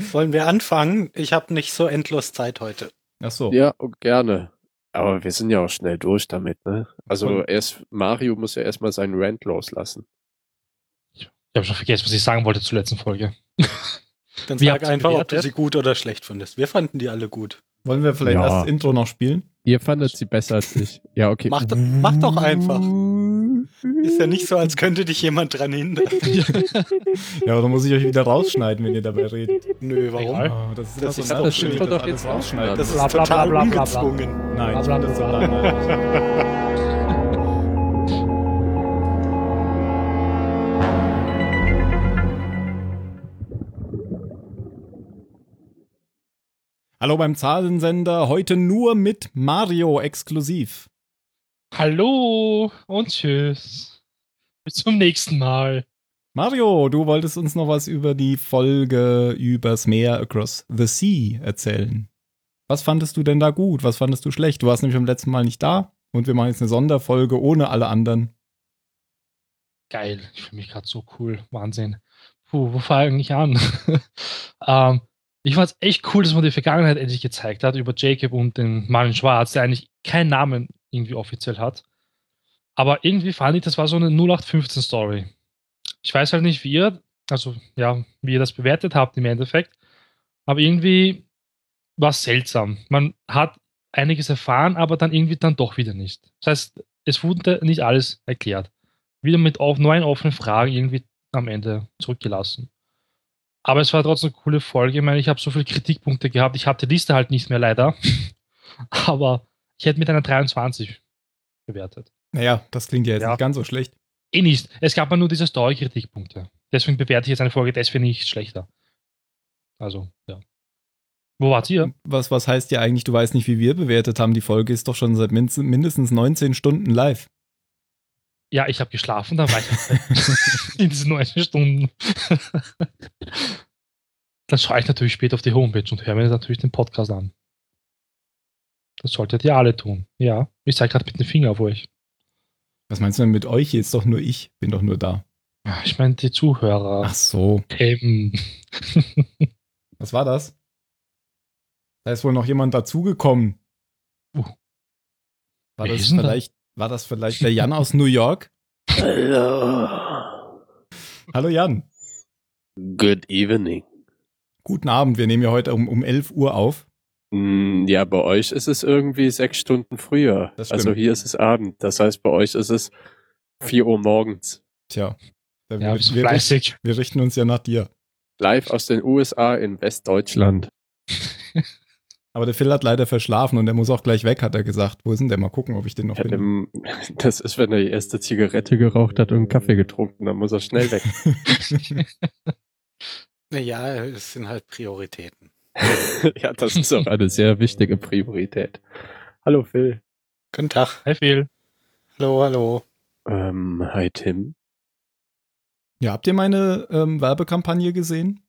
Wollen wir anfangen? Ich habe nicht so endlos Zeit heute. Ach so. Ja, gerne. Aber wir sind ja auch schnell durch damit, ne? Also Und- erst Mario muss ja erstmal seinen Rant loslassen. Ich habe schon vergessen, was ich sagen wollte zur letzten Folge. Dann sag einfach, ob du sie gut oder schlecht findest. Wir fanden die alle gut. Wollen wir vielleicht Ja. erst das Intro noch spielen? Ihr fandet sie besser als ich. Ja, okay. Mach, doch- mach doch einfach. Ist ja nicht so, als könnte dich jemand dran hindern. Ja, aber dann muss ich euch wieder rausschneiden, wenn ihr dabei redet. Nö, warum? Oh, das ist Das so ist Das das doch jetzt alles rausschneidet. Das ist total ungezwungen. Nein, ich das so Hallo beim Zahlensender, heute nur mit Mario exklusiv. Hallo und tschüss. Bis zum nächsten Mal. Mario, du wolltest uns noch was über die Folge übers Meer Across the Sea erzählen. Was fandest du denn da gut? Was fandest du schlecht? Du warst nämlich beim letzten Mal nicht da und wir machen jetzt eine Sonderfolge ohne alle anderen. Geil. Ich fühle mich gerade so cool. Wahnsinn. Puh, wo fange ich an? ähm, ich fand es echt cool, dass man die Vergangenheit endlich gezeigt hat über Jacob und den Marvin Schwarz, der eigentlich keinen Namen irgendwie offiziell hat. Aber irgendwie fand ich, das war so eine 0815-Story. Ich weiß halt nicht, wie ihr, also ja, wie ihr das bewertet habt im Endeffekt. Aber irgendwie war es seltsam. Man hat einiges erfahren, aber dann irgendwie dann doch wieder nicht. Das heißt, es wurde nicht alles erklärt. Wieder mit auf, neuen offenen Fragen irgendwie am Ende zurückgelassen. Aber es war trotzdem eine coole Folge. Ich meine, ich habe so viele Kritikpunkte gehabt. Ich habe die Liste halt nicht mehr leider. Aber ich hätte mit einer 23 bewertet. Naja, das klingt ja jetzt Ja. nicht ganz so schlecht. Eh nicht. Es gab ja nur diese Story-Kritikpunkte. Deswegen bewerte ich jetzt eine Folge deswegen nicht schlechter. Also, ja. Wo wart ihr? Was, was heißt ja eigentlich, du weißt nicht, wie wir bewertet haben. Die Folge ist doch schon seit min- mindestens 19 Stunden live. Ja, ich habe geschlafen, dann war ich in diesen 90 Stunden. Dann schaue ich natürlich später auf die Homepage und höre mir natürlich den Podcast an. Das solltet ihr alle tun. Ja, ich zeige gerade mit dem Finger auf euch. Was meinst du denn mit euch? Jetzt doch nur ich, bin doch nur da. Ich meine, die Zuhörer. Ach so, Ähm, was war das? Da ist wohl noch jemand dazugekommen. Uh. War das denn da? vielleicht, war das vielleicht der Jan aus New York? Hallo. Hallo Jan. Good evening. Guten Abend, wir nehmen ja heute um, um 11 Uhr auf. Hm, Ja, bei euch ist es irgendwie sechs Stunden früher. Also hier ist es Abend. Das heißt, bei euch ist es vier Uhr morgens. Tja, ja, wir, wir, fleißig. wir richten uns ja nach dir. Live aus den USA in Westdeutschland. Aber der Phil hat leider verschlafen und er muss auch gleich weg, hat er gesagt. Wo ist denn der? Mal gucken, ob ich den noch Ja, Das ist, wenn er die erste Zigarette geraucht hat und einen Kaffee getrunken, dann muss er schnell weg. Naja, es sind halt Prioritäten. ja, das ist auch eine sehr wichtige Priorität. Hallo Phil. Guten Tag. Hi Phil. Hallo, hallo. Ähm, hi Tim. ja, habt ihr meine ähm, Werbekampagne gesehen?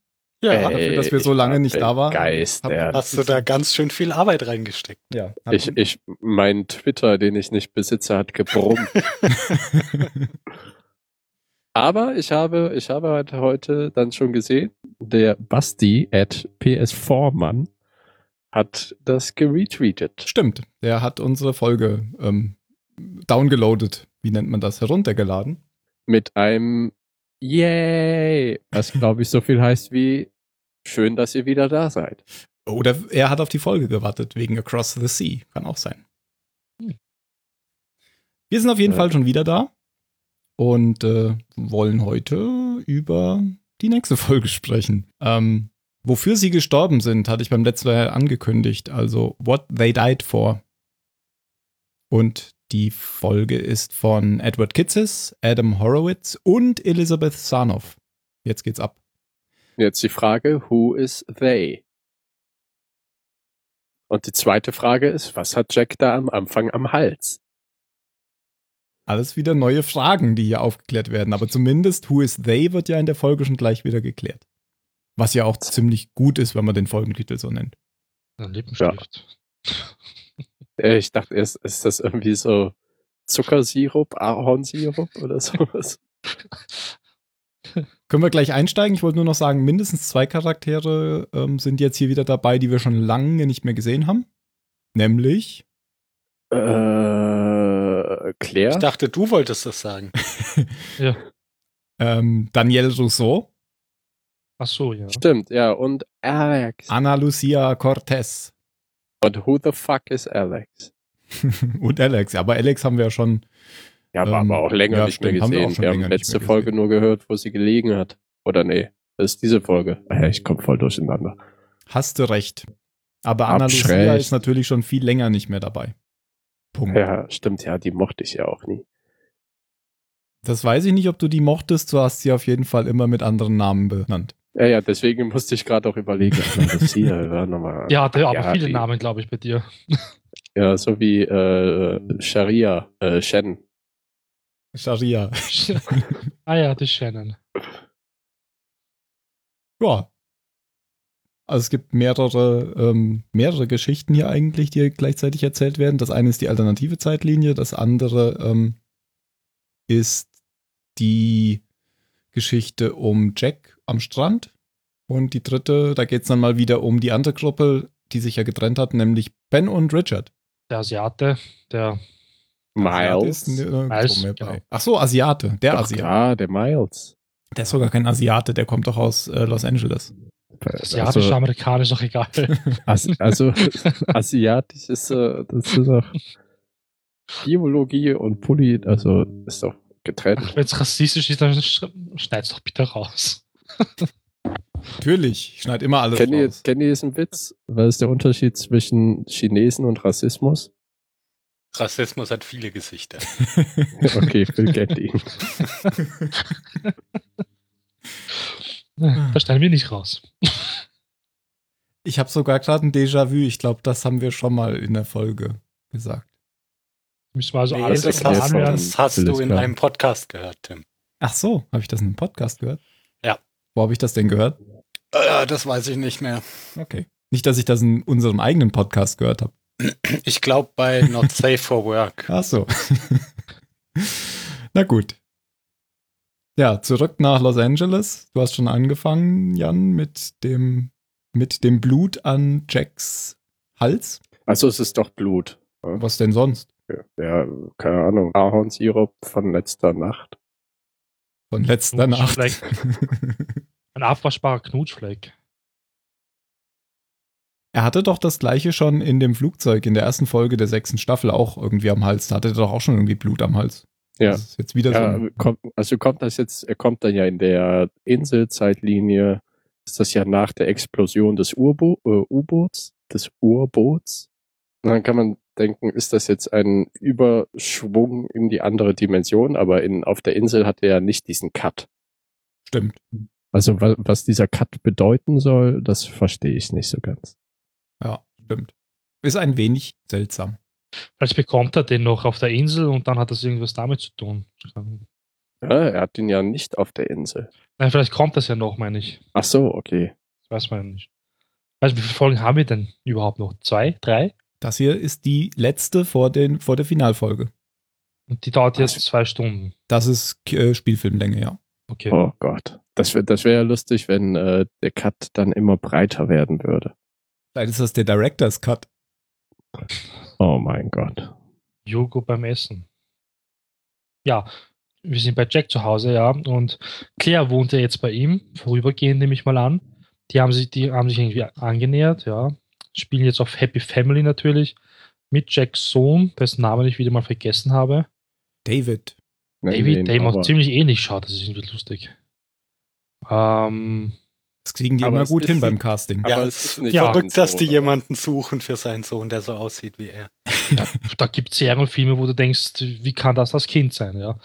Ja, Ey. dafür, dass wir so lange nicht da waren. begeistert. hast du da ganz schön viel Arbeit reingesteckt. Ja. Ich, ich, mein Twitter, den ich nicht besitze, hat gebrummt. Aber ich habe, ich habe halt heute dann schon gesehen, der Basti at PS4-Mann hat das geretweetet. Stimmt, der hat unsere Folge ähm, downgeloadet. Wie nennt man das? Heruntergeladen. Mit einem Yay! Was glaube ich so viel heißt wie schön, dass ihr wieder da seid. Oder er hat auf die Folge gewartet, wegen Across the Sea. Kann auch sein. Wir sind auf jeden Ja. Fall schon wieder da und äh, wollen heute über die nächste Folge sprechen. Ähm, wofür sie gestorben sind, hatte ich beim letzten Mal angekündigt. Also What They Died For. Und die Folge ist von Edward Kitzes, Adam Horowitz und Elizabeth Sarnoff. Jetzt geht's ab. Jetzt die Frage, who is they? Und die zweite Frage ist, was hat Jack da am Anfang am Hals? Alles wieder neue Fragen, die hier aufgeklärt werden. Aber zumindest Who is They wird ja in der Folge schon gleich wieder geklärt. Was ja auch ziemlich gut ist, wenn man den Folgentitel so nennt. Ein Lippenstift. Äh, Ich dachte erst, ist das irgendwie so Zuckersirup, Ahornsirup oder sowas? Können wir gleich einsteigen? Ich wollte nur noch sagen, mindestens zwei Charaktere ähm, sind jetzt hier wieder dabei, die wir schon lange nicht mehr gesehen haben. Nämlich Äh, Ich Claire? dachte, du wolltest das sagen. ähm, Daniel Rousseau, Ach so, ja. Stimmt, ja. Und Alex. Ana Lucia Cortez Und who the fuck is Alex? und Alex. Aber Alex haben wir ja schon. Ja, aber, Ähm, aber auch länger ja, nicht stimmt, mehr haben wir auch gesehen. schon Wir, länger haben letzte Folge gesehen. nur gehört, wo sie gelegen hat. Oder nee, das ist diese Folge. Ah Ja, ich komme voll durcheinander. Hast du recht. Aber Ana Hab's Lucia ist natürlich schon viel länger nicht mehr dabei. Punkt. Ja, stimmt, ja, die mochte ich ja auch nie. Das weiß ich nicht, ob du die mochtest. Du hast sie auf jeden Fall immer mit anderen Namen benannt. Ja, ja, deswegen musste ich gerade auch überlegen. Hier nochmal. Ja, der, aber Ja, viele die- Namen, glaube ich, bei dir. Ja, so wie äh, Sharia, äh, Shen. Sharia. ah ja, das Shannon. Ja. Also es gibt mehrere, ähm, mehrere Geschichten hier eigentlich, die gleichzeitig erzählt werden. Das eine ist die alternative Zeitlinie, das andere ähm, ist die Geschichte um Jack am Strand. Und die dritte, da geht es dann mal wieder um die andere Gruppe, die sich ja getrennt hat, nämlich Ben und Richard. Der Asiate, der Asiate Miles. ist nirgendwo Miles, genau. Ach so, Asiate, der Doch, Asiate. Ja, der Miles. Der ist sogar kein Asiate, der kommt doch aus äh, Los Angeles. Asiatische, Also, amerikanisch, auch egal. As also asiatisch ist, äh, das ist doch Biologie und Polit, also ist doch getrennt. Wenn es rassistisch ist, dann sch- schneid's doch bitte raus. Natürlich, ich schneide immer alles Kennt ihr, raus. kennt ihr diesen Witz? Was ist der Unterschied zwischen Chinesen und Rassismus? Rassismus hat viele Gesichter. Okay, Phil kennt ihn. Ah. Da schneiden wir nicht raus. Ich habe sogar gerade ein Déjà-vu. Ich glaube, das haben wir schon mal in der Folge gesagt. Müssen wir also Nee, alles das, hast, das hast du in klar. einem Podcast gehört, Tim. Ach so, habe ich das in einem Podcast gehört? Ja. Wo habe ich das denn gehört? Äh, das weiß ich nicht mehr. Okay. Nicht, dass ich das in unserem eigenen Podcast gehört habe. Ich glaube bei Not Safe for Work. Ach so. Na gut. Ja, zurück nach Los Angeles. Du hast schon angefangen, Jan, mit dem, mit dem Blut an Jacks Hals. Also es ist doch Blut. Was denn sonst? Ja, keine Ahnung. Ahornsirup von letzter Nacht. Von letzter Nacht. Ein abwaschbarer Knutschfleck. Er hatte doch das gleiche schon in dem Flugzeug in der ersten Folge der sechsten Staffel auch irgendwie am Hals. Da hatte er doch auch schon irgendwie Blut am Hals. Ja. Das ist jetzt wieder so. Ja, ein- kommt, also kommt das jetzt, er kommt dann ja in der Inselzeitlinie, ist das ja nach der Explosion des Urbo äh, U-Boots, des Urboots. Und dann kann man denken, ist das jetzt ein Überschwung in die andere Dimension, aber in, auf der Insel hat er ja nicht diesen Cut. Stimmt. Also wa was dieser Cut bedeuten soll, das verstehe ich nicht so ganz. Ja, stimmt. Ist ein wenig seltsam. Vielleicht bekommt er den noch auf der Insel und dann hat das irgendwas damit zu tun. Ja, er hat ihn ja nicht auf der Insel. Nein, vielleicht kommt das ja noch, meine ich. Ach so, okay. Das weiß man ja nicht. Weißt du, wie viele Folgen haben wir denn überhaupt noch? Zwei? Drei? Das hier ist die letzte vor, den, vor der Finalfolge. Und die dauert jetzt zwei Stunden. Das ist äh, Spielfilmlänge, ja. Okay. Oh Gott. Das wäre das wär ja lustig, wenn äh, der Cut dann immer breiter werden würde. Vielleicht ist das der Director's Cut. Oh mein Gott. Jogo beim Essen. Ja, wir sind bei Jack zu Hause, ja. Und Claire wohnt ja jetzt bei ihm, vorübergehend nehme ich mal an. Die haben sich, die haben sich irgendwie angenähert, ja. Spielen jetzt auf Happy Family natürlich. Mit Jacks Sohn, dessen Namen ich wieder mal vergessen habe. David. David, ihn der ihm auch ziemlich ähnlich schaut, das ist irgendwie lustig. Ähm, Das kriegen die Aber immer gut hin beim Casting. Aber Ja, es es ist nicht Ja. verrückt, dass die jemanden suchen für seinen Sohn, der so aussieht wie er. da gibt es Serienfilme, wo du denkst, wie kann das das Kind sein, ja.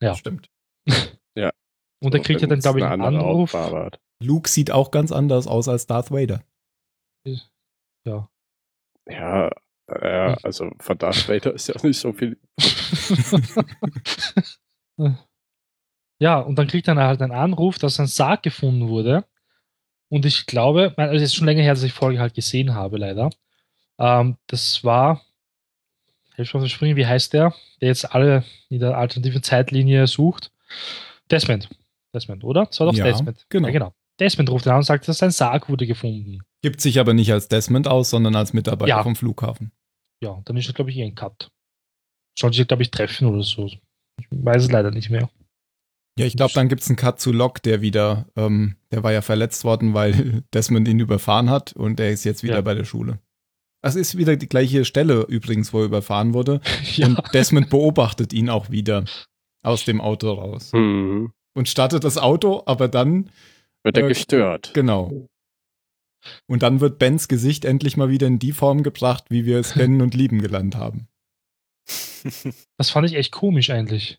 Ja. Stimmt. Und er kriegt ja dann, glaube ich, Eine einen Anruf. Hautfarbe. Luke sieht auch ganz anders aus als Darth Vader. Ja. Ja, äh, also von Darth Vader ist ja auch nicht so viel. ja, und dann kriegt er halt einen Anruf, dass ein Sarg gefunden wurde. Und ich glaube, also es ist schon länger her, dass ich die Folge halt gesehen habe, leider. Ähm, das war, helf mir auf Springen, wie heißt der, der jetzt alle in der alternativen Zeitlinie sucht? Desmond. Desmond, oder? Das war doch Ja, Desmond. genau. Ja, genau. Desmond ruft ihn an und sagt, dass sein Sarg wurde gefunden. Gibt sich aber nicht als Desmond aus, sondern als Mitarbeiter Ja. vom Flughafen. Ja, dann ist er, glaube ich, eh ein Cut. Sollen sich, glaube ich, treffen oder so. Ich weiß es leider nicht mehr. Ja, ich glaube, dann gibt es einen Cut zu Locke, der wieder, ähm, der war ja verletzt worden, weil Desmond ihn überfahren hat und der ist jetzt wieder Ja. bei der Schule. Das ist wieder die gleiche Stelle übrigens, wo er überfahren wurde. Ja, Und Desmond beobachtet ihn auch wieder aus dem Auto raus. Hm. Und startet das Auto, aber dann, Wird er Äh, gestört. genau. Und dann wird Bens Gesicht endlich mal wieder in die Form gebracht, wie wir es kennen und lieben gelernt haben. das fand ich echt komisch eigentlich.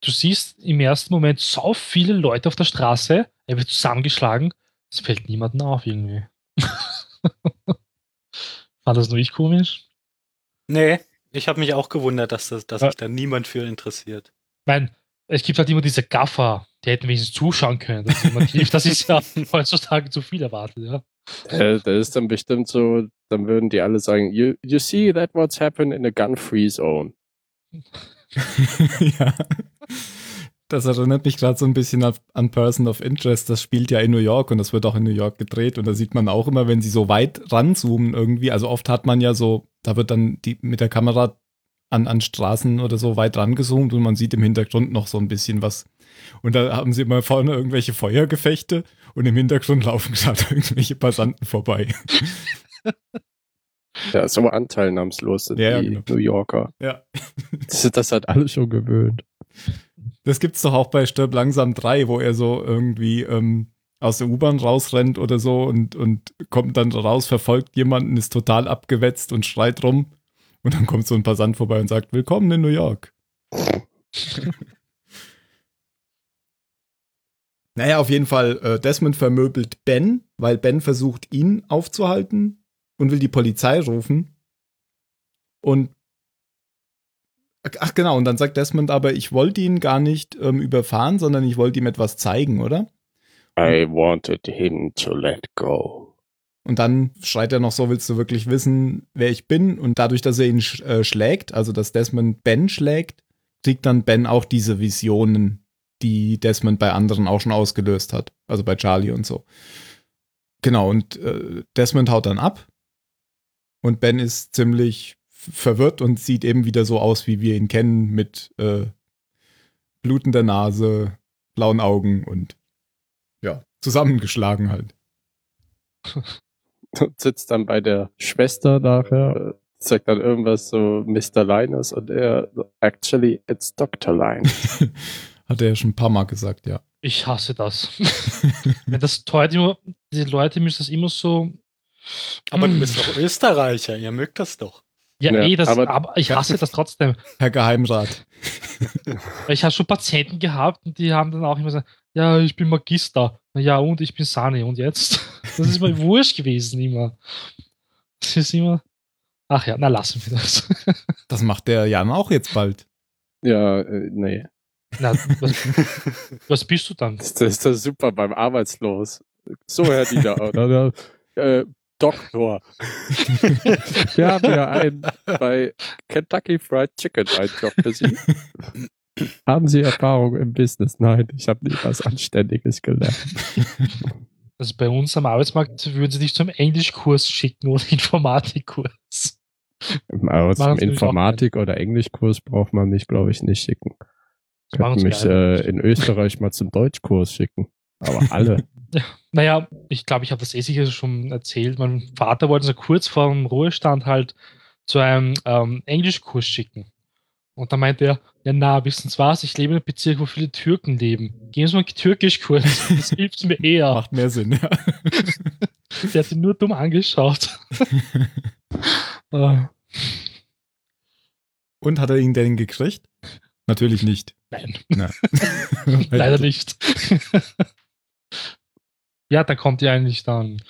Du siehst im ersten Moment so viele Leute auf der Straße, er wird zusammengeschlagen, es fällt niemandem auf irgendwie. Fand das nur ich komisch? Nee, ich habe mich auch gewundert, dass, das, dass Ja. sich da niemand für interessiert. Ich meine, es gibt halt immer diese Gaffer, die hätten wenigstens zuschauen können. Das ist, jemand hilft. das ist ja heutzutage zu viel erwartet, ja. Äh, das ist dann bestimmt so, dann würden die alle sagen, you, you see that what's happened in a gun-free zone. ja. Das erinnert mich gerade so ein bisschen an Person of Interest. Das spielt ja in New York und das wird auch in New York gedreht. Und da sieht man auch immer, wenn sie so weit ranzoomen irgendwie. Also oft hat man ja so, da wird dann die mit der Kamera an, an Straßen oder so weit rangezoomt und man sieht im Hintergrund noch so ein bisschen was. Und da haben sie immer vorne irgendwelche Feuergefechte und im Hintergrund laufen gerade irgendwelche Passanten vorbei. Ja, so anteilnahmslos sind Ja, die genau. New Yorker. Ja. Das ist das hat alle schon gewöhnt. Das gibt's doch auch bei Stirb langsam 3, wo er so irgendwie ähm, aus der U-Bahn rausrennt oder so und, und kommt dann raus, verfolgt jemanden, ist total abgewetzt und schreit rum. Und dann kommt so ein Passant vorbei und sagt, willkommen in New York. naja, auf jeden Fall, äh, Desmond vermöbelt Ben, weil Ben versucht, ihn aufzuhalten und will die Polizei rufen. Und Ach genau, und dann sagt Desmond aber, ich wollte ihn gar nicht ähm, überfahren, sondern ich wollte ihm etwas zeigen, oder? I wanted him to let go. Und dann schreit er noch so, willst du wirklich wissen, wer ich bin? Und dadurch, dass er ihn sch äh, schlägt, also dass Desmond Ben schlägt, kriegt dann Ben auch diese Visionen, die Desmond bei anderen auch schon ausgelöst hat. Also bei Charlie und so. Genau, und äh, Desmond haut dann ab. Und Ben ist ziemlich verwirrt und sieht eben wieder so aus, wie wir ihn kennen, mit äh, blutender Nase, blauen Augen und ja, zusammengeschlagen halt. Und sitzt dann bei der Schwester nachher, äh, sagt dann irgendwas so Mr. Linus und er, actually, it's Dr. Linus. Hat er ja schon ein paar Mal gesagt, ja. Ich hasse das. Wenn das teuer immer, die Leute müssen das immer so. Aber du Mm. bist doch Österreicher, ihr mögt das doch. Ja, Ja, eh, das, aber- aber, ich hasse das trotzdem. Herr Geheimrat. Ich habe schon Patienten gehabt und die haben dann auch immer gesagt, ja, ich bin Magister. Ja, und ich bin Sani. Und jetzt? Das ist mir wurscht gewesen immer. Das ist immer. Ach ja, na lassen wir das. Das macht der Jan auch jetzt bald. ja, äh, nee. Na, was, was bist du dann? Das ist das super beim Arbeitslos. So, Herr Diener. oder? äh, Doktor. Wir haben ja einen bei Kentucky Fried Chicken einen Job für Sie. Haben Sie Erfahrung im Business? Nein, ich habe nie was Anständiges gelernt. Also bei uns am Arbeitsmarkt würden sie dich zum Englischkurs schicken oder Informatikkurs. Aber zum Informatik- oder Englischkurs braucht man mich, glaube ich, nicht schicken. Könnten mich äh, in Österreich mal zum Deutschkurs schicken. Aber alle. Naja, ich glaube, ich habe das eh sicher schon erzählt. Mein Vater wollte so kurz vor dem Ruhestand halt zu einem ähm, Englischkurs schicken. Und dann meinte er, ja na, wissen Sie was, ich lebe in einem Bezirk, wo viele Türken leben. Gehen Sie mal einen Türkischkurs, das hilft mir eher. Macht mehr Sinn, ja. Der hat ihn nur dumm angeschaut. Äh, Und hat er ihn denn gekriegt? Natürlich nicht. Nein, Na. leider nicht. Ja, da kommt ja eigentlich dann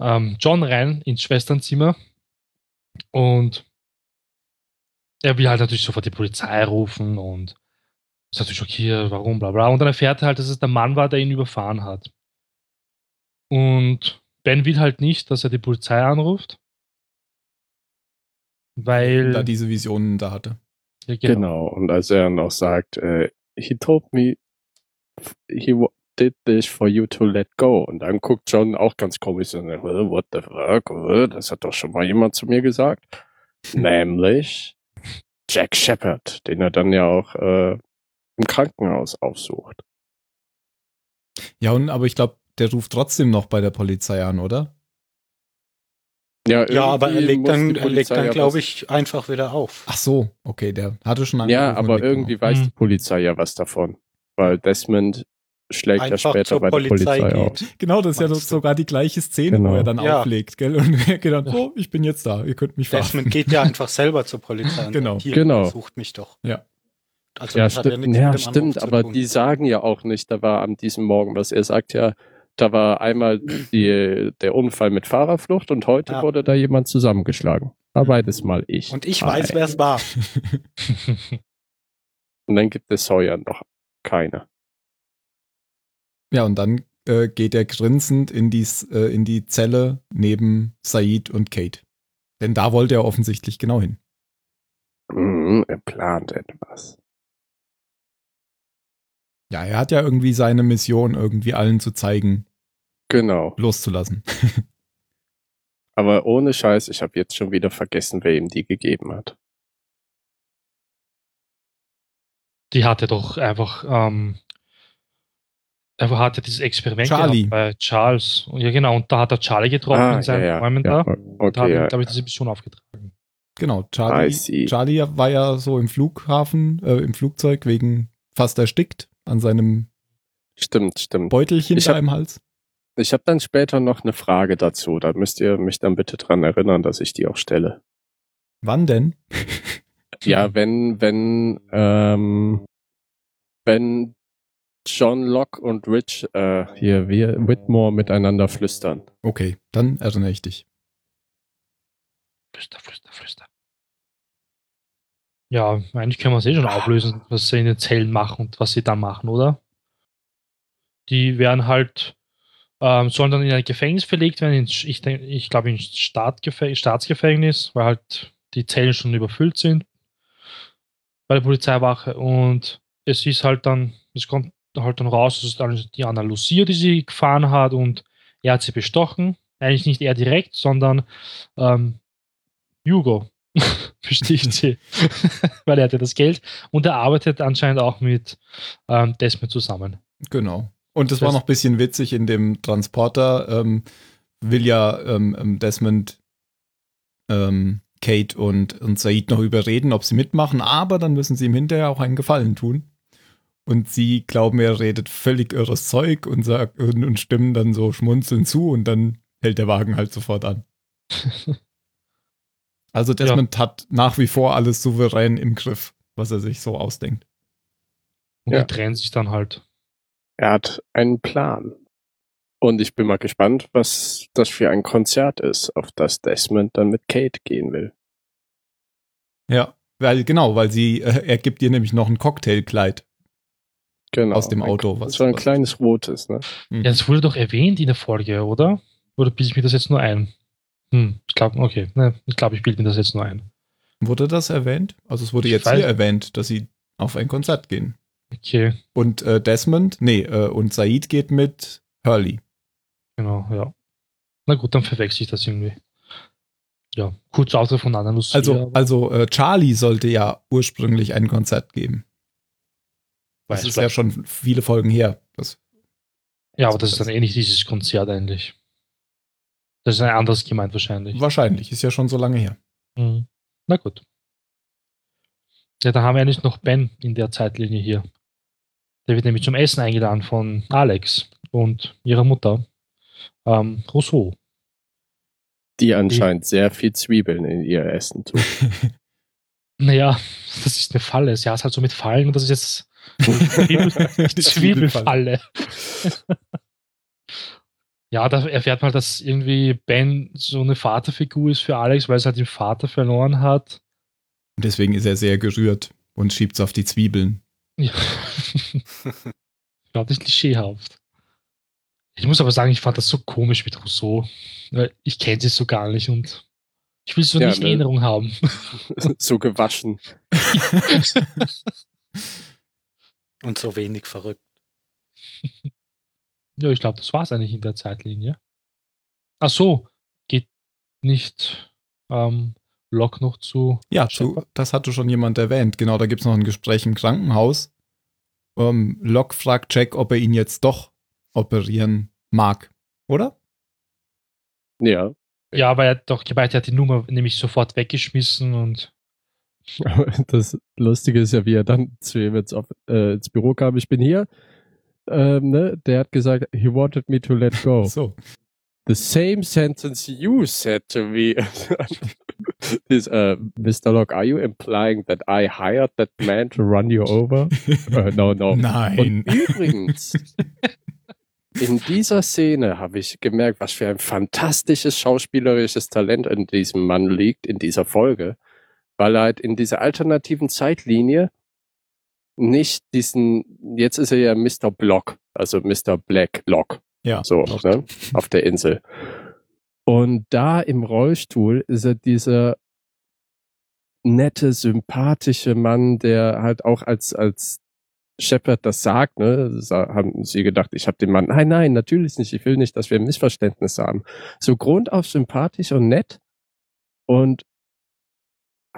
ähm, John rein ins Schwesternzimmer und er will halt natürlich sofort die Polizei rufen und ist natürlich schockiert, warum, bla bla. Und dann erfährt er halt, dass es der Mann war, der ihn überfahren hat. Und Ben will halt nicht, dass er die Polizei anruft. Weil. Da diese Visionen da hatte. ja, Genau. Und als er noch sagt, äh, he told me he did this for you to let go. Und dann guckt John auch ganz komisch und sagt, "Well, what the fuck? Well, Das hat doch schon mal jemand zu mir gesagt. Nämlich Jack Shepard, den er dann ja auch äh, im Krankenhaus aufsucht. Ja, und aber ich glaube, der ruft trotzdem noch bei der Polizei an, oder? Ja, aber er legt dann, er legt dann ja glaube ich, einfach wieder auf. Ach so, okay, der hatte schon Ja, angerufen und aber irgendwie weiß Hm. die Polizei ja was davon. Weil Desmond schlägt ja Einfach später zur bei der Polizei Polizei auf. geht. Genau, das ist ja Meinst du? sogar die gleiche Szene, Genau. wo er dann Ja. auflegt, gell? Und er geht dann, oh, ich bin jetzt da, ihr könnt mich Desmond verhaften. geht ja einfach selber zur Polizei und Genau. hier, Genau. sucht mich doch. Ja. Also Ja, ja stimmt, ja, Anruf stimmt aber tun. die sagen ja auch nicht, da war an diesem Morgen was. Er sagt ja, da war einmal die, der Unfall mit Fahrerflucht und heute Ja. wurde da jemand zusammengeschlagen. War beides mal ich. Und ich weiß, wer es war. Und dann gibt es Sawyer noch keine. Ja, und dann äh, geht er grinsend in die, äh, in die Zelle neben Said und Kate. Denn da wollte er offensichtlich genau hin. Mhm, er plant etwas. Ja, er hat ja irgendwie seine Mission, irgendwie allen zu zeigen, Genau. loszulassen. Aber ohne Scheiß, ich habe jetzt schon wieder vergessen, wer ihm die gegeben hat. Die hatte doch einfach, ähm, er hatte dieses Experiment Charlie. gehabt bei Charles. Ja, genau. Und da hat er Charlie getroffen Ah, in seinen ja, ja, Räumen ja. da. Und Okay, hat ja. glaube ich, diese Mission aufgetragen. Genau, Charlie. Charlie war ja so im Flughafen, äh, im Flugzeug wegen fast erstickt an seinem Stimmt, stimmt. Beutelchen Ich da hab- im Hals. Ich habe dann später noch eine Frage dazu. Da müsst ihr mich dann bitte dran erinnern, dass ich die auch stelle. Wann denn? Ja, wenn, wenn, ähm, wenn John Locke und Rich äh, hier wir Whitmore miteinander flüstern. Okay, dann erinnere ich dich. Flüster, flüster, flüster. Ja, eigentlich können wir es eh schon auflösen, was sie in den Zellen machen und was sie dann machen, oder? Die werden halt, ähm, sollen dann in ein Gefängnis verlegt werden, in, ich, ich glaube in Staatgefä Staatsgefängnis, weil halt die Zellen schon überfüllt sind bei der Polizeiwache und es ist halt dann, es kommt halt dann raus, dass es dann die Anna Lucia, die sie gefahren hat und er hat sie bestochen. Eigentlich nicht er direkt, sondern ähm, Hugo besticht sie, weil er hatte das Geld und er arbeitet anscheinend auch mit ähm, Desmond zusammen. Genau. Und das Das war noch ein bisschen witzig in dem Transporter. Ähm, will ja ähm, ähm, Desmond, ähm, Kate und, und Said noch überreden, ob sie mitmachen, aber dann müssen sie ihm hinterher auch einen Gefallen tun. Und sie glauben, er redet völlig irres Zeug und, sagt, und, und stimmen dann so schmunzeln zu und dann hält der Wagen halt sofort an. Also Desmond hat nach wie vor alles souverän im Griff, was er sich so ausdenkt. Und Ja. die trennen sich dann halt. Er hat einen Plan. Und ich bin mal gespannt, was das für ein Konzert ist, auf das Desmond dann mit Kate gehen will. Ja, weil genau, weil sie, äh, er gibt ihr nämlich noch ein Cocktailkleid. Genau. Aus dem Auto, was- so ein was- kleines rotes, ne? Mhm. Ja, das wurde doch erwähnt in der Folge, oder? Oder bilde ich mir das jetzt nur ein? Hm, ich glaube, okay. Ne, ich glaube, ich bilde mir das jetzt nur ein. Wurde das erwähnt? Also es wurde Ich jetzt weiß- hier erwähnt, dass sie auf ein Konzert gehen. Okay, Und äh, Desmond, nee, äh, und Said geht mit Hurley. genau, ja. Na gut, dann verwechsel ich das irgendwie. Ja, kurz Auto von Lucia. Also, also äh, Charlie sollte ja ursprünglich ein Konzert geben. Das ist ja schon viele Folgen her. Das, ja, aber das ist dann eh nicht dieses Konzert eigentlich. Das ist ein anderes gemeint wahrscheinlich. wahrscheinlich, ist ja schon so lange her. Mhm. Na gut. Ja, dann haben wir eigentlich noch Ben in der Zeitlinie hier. Der wird nämlich zum Essen eingeladen von Alex und ihrer Mutter, ähm, Rousseau. Die anscheinend sehr viel Zwiebeln in ihr Essen tut. Naja, das ist eine Falle. Sie hat halt so mit Fallen und das ist jetzt Zwiebel- Zwiebelfalle. ja, da erfährt man, dass irgendwie Ben so eine Vaterfigur ist für Alex, weil es halt den Vater verloren hat. Und deswegen ist er sehr gerührt und schiebt es auf die Zwiebeln. Ja. Überhaupt nicht klischeehaft. Ich muss aber sagen, ich fand das so komisch mit Rousseau. Weil ich kenne sie so gar nicht und ich will so Ja, nicht in ne? Erinnerung haben. so gewaschen. Und so wenig verrückt. Ja, ich glaube, das war es eigentlich in der Zeitlinie. Ach so, geht nicht ähm, Locke noch zu. Ja, du, das hatte schon jemand erwähnt. Genau, da gibt es noch ein Gespräch im Krankenhaus. Ähm, Locke fragt Jack, ob er ihn jetzt doch operieren mag, oder? Ja. Ja, weil er doch gemeint er hat die Nummer nämlich sofort weggeschmissen und Das Lustige ist ja, wie er dann zu ihm auf, äh, ins Büro kam. Ich bin hier. Ähm, ne? Der hat gesagt, he wanted me to let go. So. The same sentence you said to me. This, uh, Mr. Locke, are you implying that I hired that man to run you over? Uh, no, no. Nein. Und übrigens, in dieser Szene habe ich gemerkt, was für ein fantastisches schauspielerisches Talent in diesem Mann liegt, in dieser Folge, weil er halt in dieser alternativen Zeitlinie nicht diesen, jetzt ist er ja Mr. Block, also Mr. Black Lock, Ja. so, ne, auf der Insel. Und da im Rollstuhl ist er dieser nette, sympathische Mann, der halt auch als, als Shepard das sagt, ne, haben sie gedacht, ich habe den Mann, nein, nein, natürlich nicht, ich will nicht, dass wir ein Missverständnis haben. So grundauf sympathisch und nett und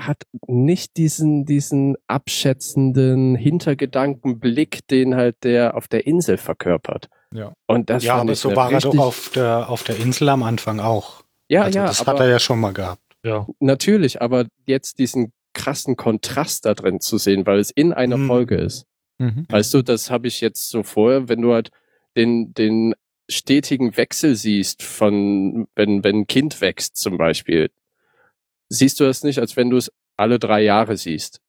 hat nicht diesen, diesen abschätzenden Hintergedankenblick, den halt der auf der Insel verkörpert. Ja. Und das ja, aber so war er doch auf der, auf der Insel am Anfang auch. Ja, also ja, das aber hat er ja schon mal gehabt. ja. natürlich, aber jetzt diesen krassen Kontrast da drin zu sehen, weil es in einer Hm. Folge ist. Mhm. Weißt du, das habe ich jetzt so vorher, wenn du halt den, den stetigen Wechsel siehst von, wenn, wenn ein Kind wächst zum Beispiel, siehst du das nicht, als wenn du es alle drei Jahre siehst.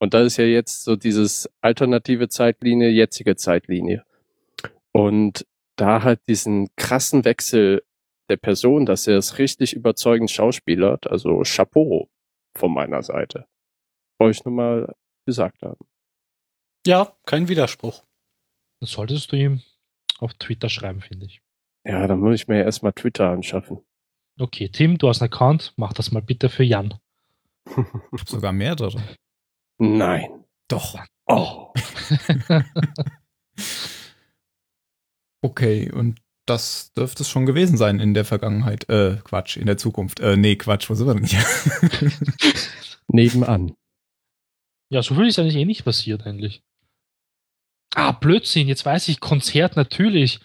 Und das ist ja jetzt so dieses alternative Zeitlinie, jetzige Zeitlinie. Und da halt diesen krassen Wechsel der Person, dass er es richtig überzeugend schauspielert, also Chapeau von meiner Seite. Wollte ich nur mal gesagt haben. Ja, kein Widerspruch. Das solltest du ihm auf Twitter schreiben, finde ich. Ja, dann muss ich mir ja erstmal Twitter anschaffen. Okay, Tim, du hast einen Account, mach das mal bitte für Jan. Ich hab sogar mehrere. Nein. Doch. Oh. Okay, und das dürfte es schon gewesen sein in der Vergangenheit. Äh, Quatsch, in der Zukunft. Äh, nee, Quatsch, wo sind wir denn hier? Nebenan. Ja, so viel ist eigentlich eh nicht passiert eigentlich. Ah, Blödsinn, jetzt weiß ich, Konzert natürlich.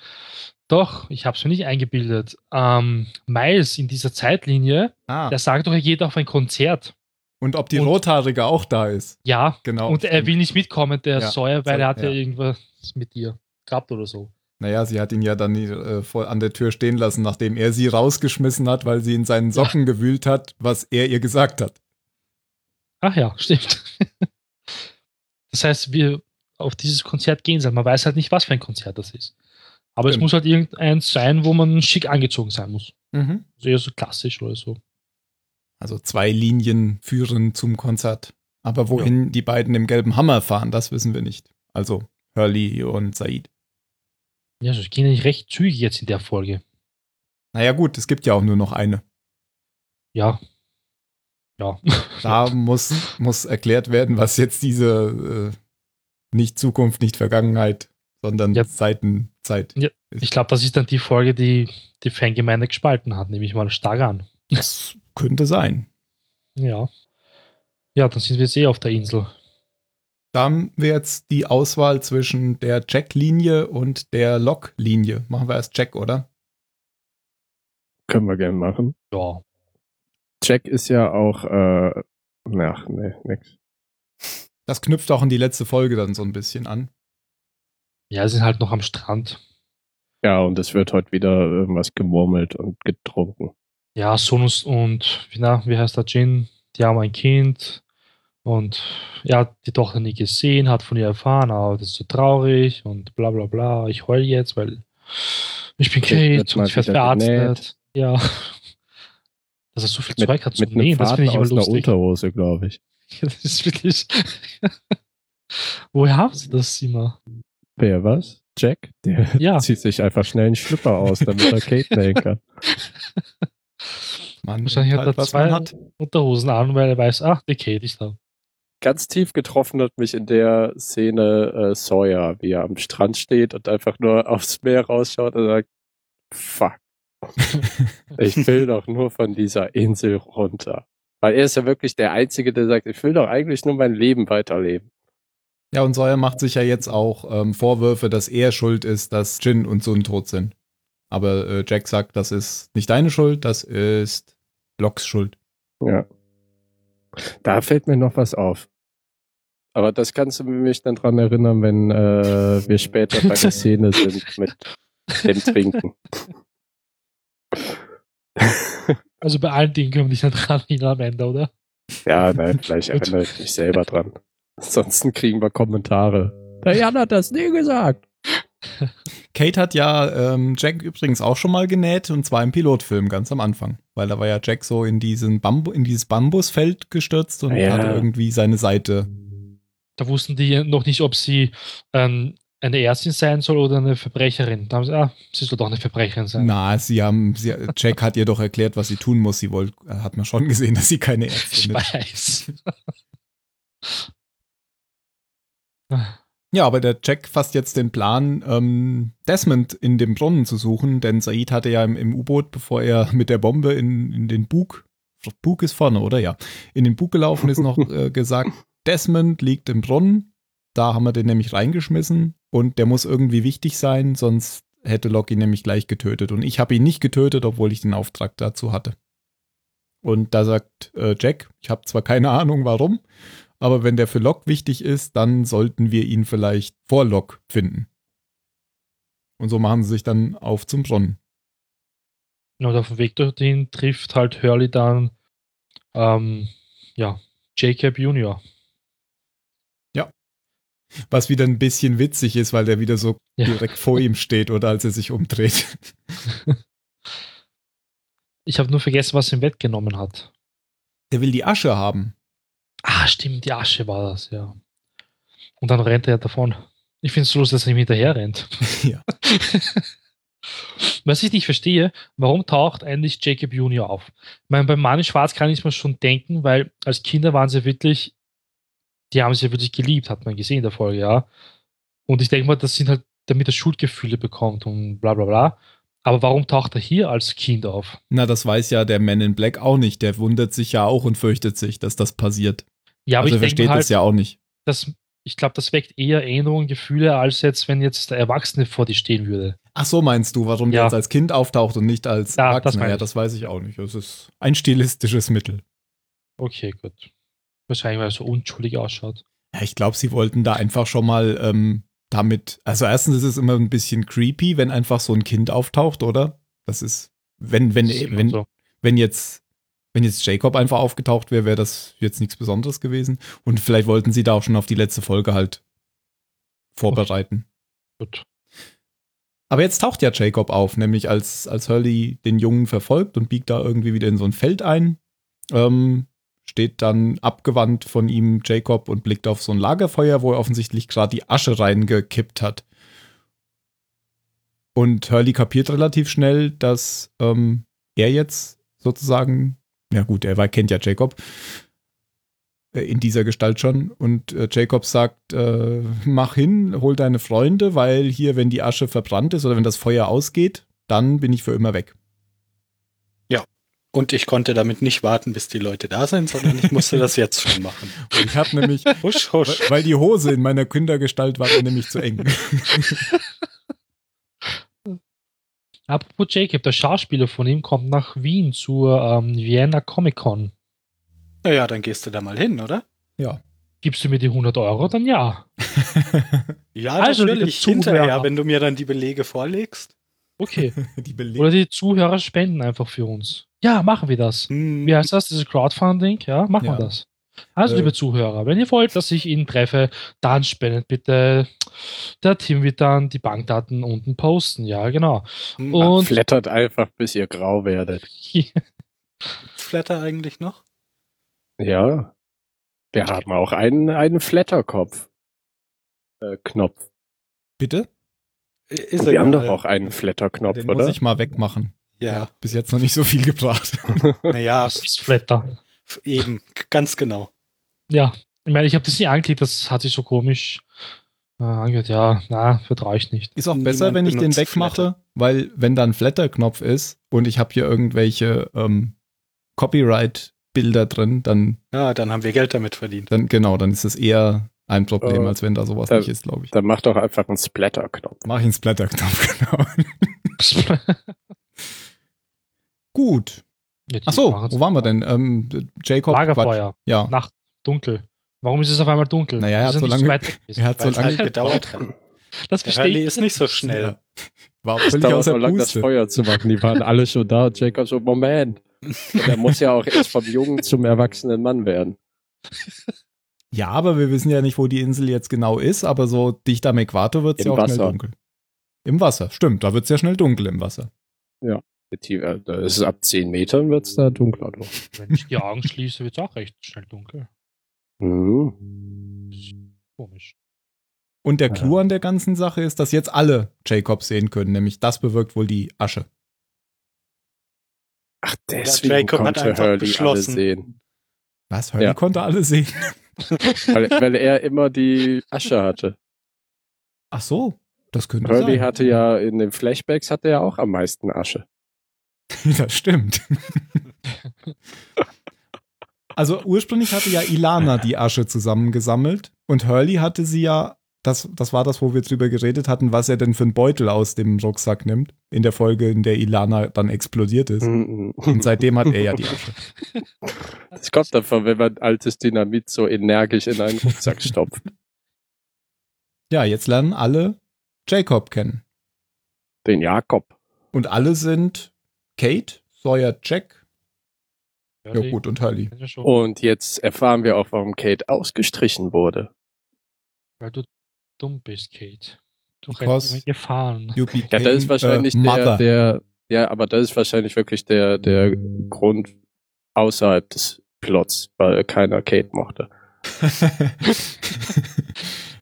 Doch, ich habe es mir nicht eingebildet. Ähm, Miles in dieser Zeitlinie, ah, der sagt doch, er geht auf ein Konzert. und ob die und- Rothaarige auch da ist. Ja, Genau. und er will nicht mitkommen, der Ja, Sawyer, weil er hat ja ja. irgendwas mit ihr gehabt oder so. Naja, sie hat ihn ja dann äh, vor, an der Tür stehen lassen, nachdem er sie rausgeschmissen hat, weil sie in seinen Socken gewühlt hat, was er ihr gesagt hat. Ach ja, stimmt. das heißt, wir auf dieses Konzert gehen sollen. Man weiß halt nicht, was für ein Konzert das ist. Aber es Stimmt. muss halt irgendeins sein, wo man schick angezogen sein muss. Mhm. Also eher so klassisch oder so. Also zwei Linien führen zum Konzert. Aber wohin die beiden im gelben Hammer fahren, das wissen wir nicht. Also Hurley und Said. Ja, also es ging eigentlich recht zügig jetzt in der Folge. Naja gut, es gibt ja auch nur noch eine. Ja. Ja. Da muss, muss erklärt werden, was jetzt diese äh, nicht Zukunft, nicht Vergangenheit, sondern Ja. Seitenzeit Ja. Ich glaube, das ist dann die Folge, die die Fangemeinde gespalten hat, nehme ich mal stark an. Das könnte sein. Ja. Ja, dann sind wir jetzt eh auf der Insel. Da haben wir jetzt die Auswahl zwischen der Jack-Linie und der Log-Linie. Machen wir erst Jack, oder? Können wir gerne machen. Ja. Jack ist ja auch, äh, ach, nee, nix. Das knüpft auch an die letzte Folge dann so ein bisschen an. Ja, sie sind halt noch am Strand. Ja, und es wird heute wieder irgendwas gemurmelt und getrunken. Ja, Sonus und, wie, na, wie heißt der Jin? Die haben ein Kind und er hat die Tochter nie gesehen, hat von ihr erfahren, aber das ist so traurig und bla bla bla. Ich heul jetzt, weil ich bin Kate mal und ich werde verarztet. Ja. Dass er so viel Mit, Zeug hat mit zum einem Nähen, das finde ich immer aus einer lustig. Unterhose, glaube ich. Das ist wirklich. Woher haben sie das immer? Wer was? Jack? Der Ja. zieht sich einfach schnell einen Schlüpper aus, damit er Kate nähen kann. Man Wahrscheinlich hat er was zwei hat. Unterhosen an, weil er weiß, ach, die Kate ist da. ganz tief getroffen hat mich in der Szene äh, Sawyer, wie er am Strand steht und einfach nur aufs Meer rausschaut und sagt, fuck. ich will doch nur von dieser Insel runter. Weil er ist ja wirklich der Einzige, der sagt, ich will doch eigentlich nur mein Leben weiterleben. Ja, und Sawyer macht sich ja jetzt auch ähm, Vorwürfe, dass er schuld ist, dass Jin und Sun tot sind. Aber äh, Jack sagt, das ist nicht deine Schuld, das ist Locks Schuld. Ja. Da fällt mir noch was auf. Aber das kannst du mich dann dran erinnern, wenn äh, wir später bei der Szene sind mit dem Trinken. Also bei allen Dingen können wir dich nicht dran erinnern am Ende, oder? Ja, nein, vielleicht erinnere ich mich selber dran. Ansonsten kriegen wir Kommentare. Der Jan hat das nie gesagt. Kate hat ja ähm, Jack übrigens auch schon mal genäht und zwar im Pilotfilm ganz am Anfang, weil da war ja Jack so in diesen Bambu in dieses Bambusfeld gestürzt und Ja. hatte irgendwie seine Seite. Da wussten die noch nicht, ob sie ähm, eine Ärztin sein soll oder eine Verbrecherin. Da haben sie, ah, sie soll doch eine Verbrecherin sein. Na, sie haben, sie, Jack hat ihr doch erklärt, was sie tun muss. Sie wollte, hat man schon gesehen, dass sie keine Ich Ärztin ist. weiß. Ja, aber der Jack fasst jetzt den Plan, ähm, Desmond in dem Brunnen zu suchen, denn Said hatte ja im, im U-Boot, bevor er mit der Bombe in, in den Bug, Bug ist vorne, oder? Ja. In den Bug gelaufen ist noch äh, gesagt, Desmond liegt im Brunnen. Da haben wir den nämlich reingeschmissen und der muss irgendwie wichtig sein, sonst hätte Locke ihn nämlich gleich getötet. Und ich habe ihn nicht getötet, obwohl ich den Auftrag dazu hatte. Und da sagt äh, Jack, ich habe zwar keine Ahnung warum, aber wenn der für Locke wichtig ist, dann sollten wir ihn vielleicht vor Locke finden. Und so machen sie sich dann auf zum Brunnen. Und auf dem Weg dorthin trifft halt Hurley dann ähm, ja, Jacob Junior. Was wieder ein bisschen witzig ist, weil der wieder so Ja. direkt vor ihm steht oder als er sich umdreht. Ich habe nur vergessen, was er im Bett genommen hat. Der will die Asche haben. Ah, stimmt, die Asche war das, ja. Und dann rennt er ja davon. Ich finde es so lustig, dass er ihm hinterher rennt. Ja. Was ich nicht verstehe, warum taucht eigentlich Jacob Junior auf? Ich meine, beim Mann in Schwarz kann ich mir schon denken, weil als Kinder waren sie wirklich, die haben sie ja wirklich geliebt, hat man gesehen in der Folge, ja. Und ich denke mal, das sind halt, damit er Schuldgefühle bekommt und bla bla bla. Aber warum taucht er hier als Kind auf? Na, das weiß ja der Man in Black auch nicht. Der wundert sich ja auch und fürchtet sich, dass das passiert. Ja, aber also ich versteht halt, das ja auch nicht. das, ich glaube, das weckt eher Erinnerungen, Gefühle, als jetzt, wenn jetzt der Erwachsene vor dir stehen würde. Ach so meinst du, warum der Ja. jetzt als Kind auftaucht und nicht als Ja, das Erwachsener? meine Ja, das weiß ich auch nicht. Das ist ein stilistisches Mittel. Okay, gut. Wahrscheinlich, weil er so unschuldig ausschaut. Ja, ich glaube, sie wollten da einfach schon mal ähm, damit. Also erstens ist es immer ein bisschen creepy, wenn einfach so ein Kind auftaucht, oder? Das ist, wenn, wenn, ist wenn, so. wenn jetzt, wenn jetzt Jacob einfach aufgetaucht wäre, wäre das jetzt nichts Besonderes gewesen. Und vielleicht wollten sie da auch schon auf die letzte Folge halt vorbereiten. Gut. Aber jetzt taucht ja Jacob auf, nämlich als, als Hurley den Jungen verfolgt und biegt da irgendwie wieder in so ein Feld ein. Ähm, steht dann abgewandt von ihm Jacob und blickt auf so ein Lagerfeuer, wo er offensichtlich gerade die Asche reingekippt hat. Und Hurley kapiert relativ schnell, dass ähm, er jetzt sozusagen, ja gut, er war, kennt ja Jacob äh, in dieser Gestalt schon. Und äh, Jacob sagt, äh, mach hin, hol deine Freunde, weil hier, wenn die Asche verbrannt ist oder wenn das Feuer ausgeht, dann bin ich für immer weg. Und ich konnte damit nicht warten, bis die Leute da sind, sondern ich musste das jetzt schon machen. Und ich habe nämlich, Husch, husch. weil die Hose in meiner Kindergestalt war mir nämlich zu eng. Apropos Jacob, der Schauspieler von ihm kommt nach Wien zur ähm, Vienna Comic Con. Naja, dann gehst du da mal hin, oder? Ja. Gibst du mir die 100 Euro, dann ja. Ja, Also, natürlich. Hinterher, wenn du mir dann die Belege vorlegst. Okay. die. Oder die Zuhörer spenden einfach für uns. Ja, machen wir das. Hm, Wie heißt das? Dieses Crowdfunding? Ja, machen Ja. wir das. Also, Äh. liebe Zuhörer, wenn ihr wollt, dass ich ihn treffe, dann spendet bitte. Der Team wird dann die Bankdaten unten posten. Ja, genau. hm, Und Flattert einfach, bis ihr grau werdet. Flatter eigentlich noch? Ja. Wir haben auch einen, einen Flatterkopf. Äh, Knopf. Bitte? Ist Wir haben doch auch einen Flatterknopf, Den muss oder? ich mal wegmachen. Ja, Bis jetzt noch nicht so viel gebracht. naja, das ist Flatter. eben, ganz genau. Ja, Ich meine, ich habe das nicht angeklickt, das hat sich so komisch äh, angehört. Ja, na, vertraue ich nicht. Ist auch besser, Niemand wenn ich den wegmache, Flatter. weil wenn da ein Flatter-Knopf ist und ich habe hier irgendwelche ähm, Copyright-Bilder drin, dann, Ja, dann haben wir Geld damit verdient. dann genau, dann ist es eher ein Problem, Äh, als wenn da sowas da- nicht ist, glaube ich. Dann mach doch einfach einen Splatter-Knopf. Mach ich einen Splatter-Knopf, genau. Gut. Ja, die Ach so, machen's- wo waren wir denn? Ähm, Jacob. Lagerfeuer, Quatsch. Ja. Nacht, dunkel. Warum ist es auf einmal dunkel? Naja, er hat Ist so nicht lange- er hat so lange halt gedauert. Das Der verstehe ich. ist nicht so schnell. War Es völlig dauert aus so der lange, das. Feuer zu machen. Die waren alle schon da. Jacob so, Moment. Und er muss ja auch erst vom Jungen zum erwachsenen Mann werden. Ja, aber wir wissen ja nicht, wo die Insel jetzt genau ist, aber so dicht am Äquator wird es ja auch schnell Wasser. dunkel. Im Wasser, stimmt, da wird es ja schnell dunkel im Wasser. Die- äh, Da ist es ab 10 Metern wird's da dunkler. Doch. Wenn ich die Augen schließe, wird es auch recht schnell dunkel. Mhm. Komisch. Und der Ja. Clou an der ganzen Sache ist, dass jetzt alle Jacobs sehen können, nämlich das bewirkt wohl die Asche. Ach, deswegen Jacob hat konnte einfach Hurley alle beschlossen. sehen. Was? Hurley Ja. konnte alle sehen? Weil, weil er immer die Asche hatte. Ach so, das könnte Hurley sein. hatte ja in den Flashbacks hatte er auch am meisten Asche. Das stimmt. also ursprünglich hatte ja Ilana die Asche zusammengesammelt und Hurley hatte sie ja, das, das war das, wo wir drüber geredet hatten, was er denn für einen Beutel aus dem Rucksack nimmt, in der Folge, in der Ilana dann explodiert ist. Mhm. Und seitdem hat er ja die Asche. Das kommt davon, wenn man altes Dynamit so energisch in einen Rucksack stopft. Ja, jetzt lernen alle Jacob kennen. Den Jakob. Und alle sind Kate, Sawyer, Jack, ja Hurley, gut, und schon, Und jetzt erfahren wir auch, warum Kate ausgestrichen wurde. Weil du dumm bist, Kate. Du Because- Gefahren. Ja, das ist wahrscheinlich a der, der, ja, aber das ist wahrscheinlich wirklich der, der Grund außerhalb des Plots, weil keiner Kate mochte.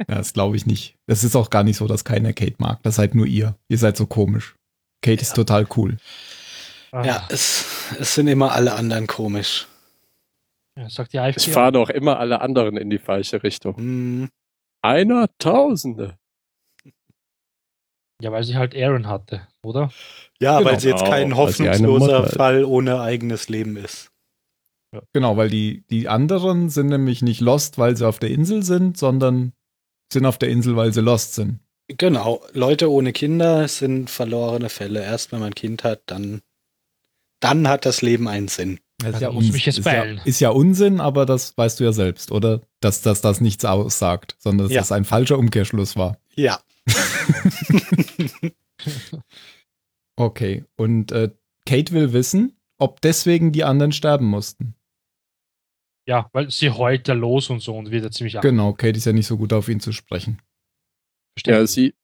ja, das glaube ich nicht. Das ist auch gar nicht so, dass keiner Kate mag. Das seid nur ihr. Ihr seid so komisch. Kate ist total cool. Ah, Ja, es, es sind immer alle anderen komisch. ja, sagt die Es AfD. fahren auch immer alle anderen in die falsche Richtung. Hm, Einer Tausende. Ja, weil sie halt Aaron hatte, oder? Ja, Genau. weil sie jetzt kein hoffnungsloser. Fall ohne eigenes Leben ist. Genau, weil die, die anderen sind nämlich nicht lost, weil sie auf der Insel sind, sondern sind auf der Insel, weil sie lost sind. Genau, Leute ohne Kinder sind verlorene Fälle. Erst wenn man ein Kind hat, dann, dann hat das Leben einen Sinn. Das ist, Also ja musst du mich jetzt ist, ja, beeilen. ist ja Unsinn, aber das weißt du ja selbst, oder? Dass, dass das nichts aussagt, sondern dass Ja. das ein falscher Umkehrschluss war. Ja. Okay, und äh, Kate will wissen, ob deswegen die anderen sterben mussten. Ja, weil sie heult ja los und so und wird ja ziemlich Genau, Kate ist ja nicht so gut auf ihn zu sprechen. Ja, sie,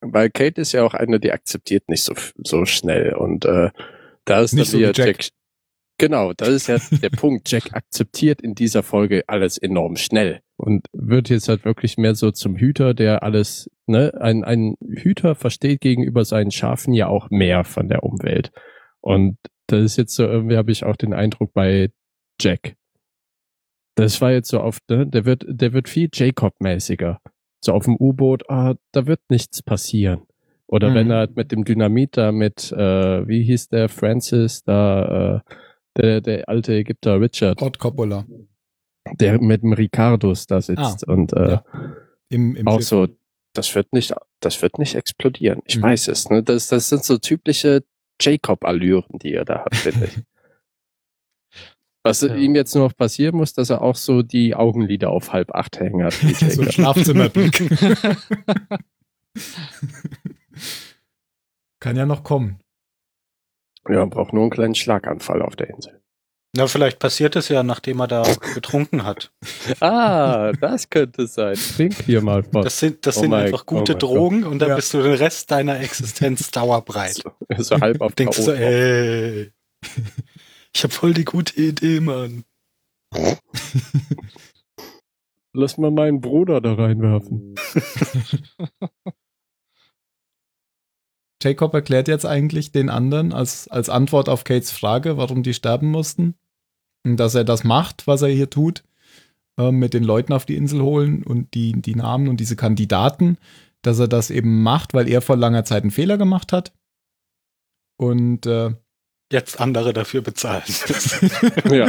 weil Kate ist ja auch eine, die akzeptiert nicht so, so schnell und äh, da ist Nicht dann so Jack. Jack. Genau, das ist ja der Punkt. Jack akzeptiert in dieser Folge alles enorm schnell und wird jetzt halt wirklich mehr so zum Hüter, der alles, ne, ein, ein Hüter versteht gegenüber seinen Schafen ja auch mehr von der Umwelt. Und das ist jetzt so, irgendwie habe ich auch den Eindruck bei Jack. Das war jetzt so auf, ne, der wird, der wird viel Jacob-mäßiger. So auf dem U-Boot, ah, da wird nichts passieren. Oder Mhm. wenn er halt mit dem Dynamit da mit, äh, wie hieß der, Francis, da, äh, der, der alte Ägypter Richard, Rod Coppola. der mit dem Ricardus da sitzt und äh, ja. Im, im auch Schiff. so, das wird nicht, das wird nicht explodieren. Ich Mhm. weiß es, ne? Das, das sind so typische Jacob-Allüren, die er da hat, finde ich. Was Ja. ihm jetzt nur noch passieren muss, dass er auch so die Augenlider auf halb acht hängen hat. So ein. Schlafzimmerblick. Kann ja noch kommen. Ja, man braucht nur einen kleinen Schlaganfall auf der Insel. Na, vielleicht passiert es ja, nachdem er da getrunken hat. Ah, das könnte sein. Trink hier mal was. Das sind, das Oh sind einfach gute oh Drogen und dann Ja. bist du den Rest deiner Existenz dauerbreit. so, so halb auf Denkst du, ey, ich hab voll die gute Idee, Mann. Lass mal meinen Bruder da reinwerfen. Jacob erklärt jetzt eigentlich den anderen als, als Antwort auf Kates Frage, warum die sterben mussten. Und dass er das macht, was er hier tut, äh, mit den Leuten auf die Insel holen und die, die Namen und diese Kandidaten, dass er das eben macht, weil er vor langer Zeit einen Fehler gemacht hat. Und äh, Jetzt andere dafür bezahlen. Ja.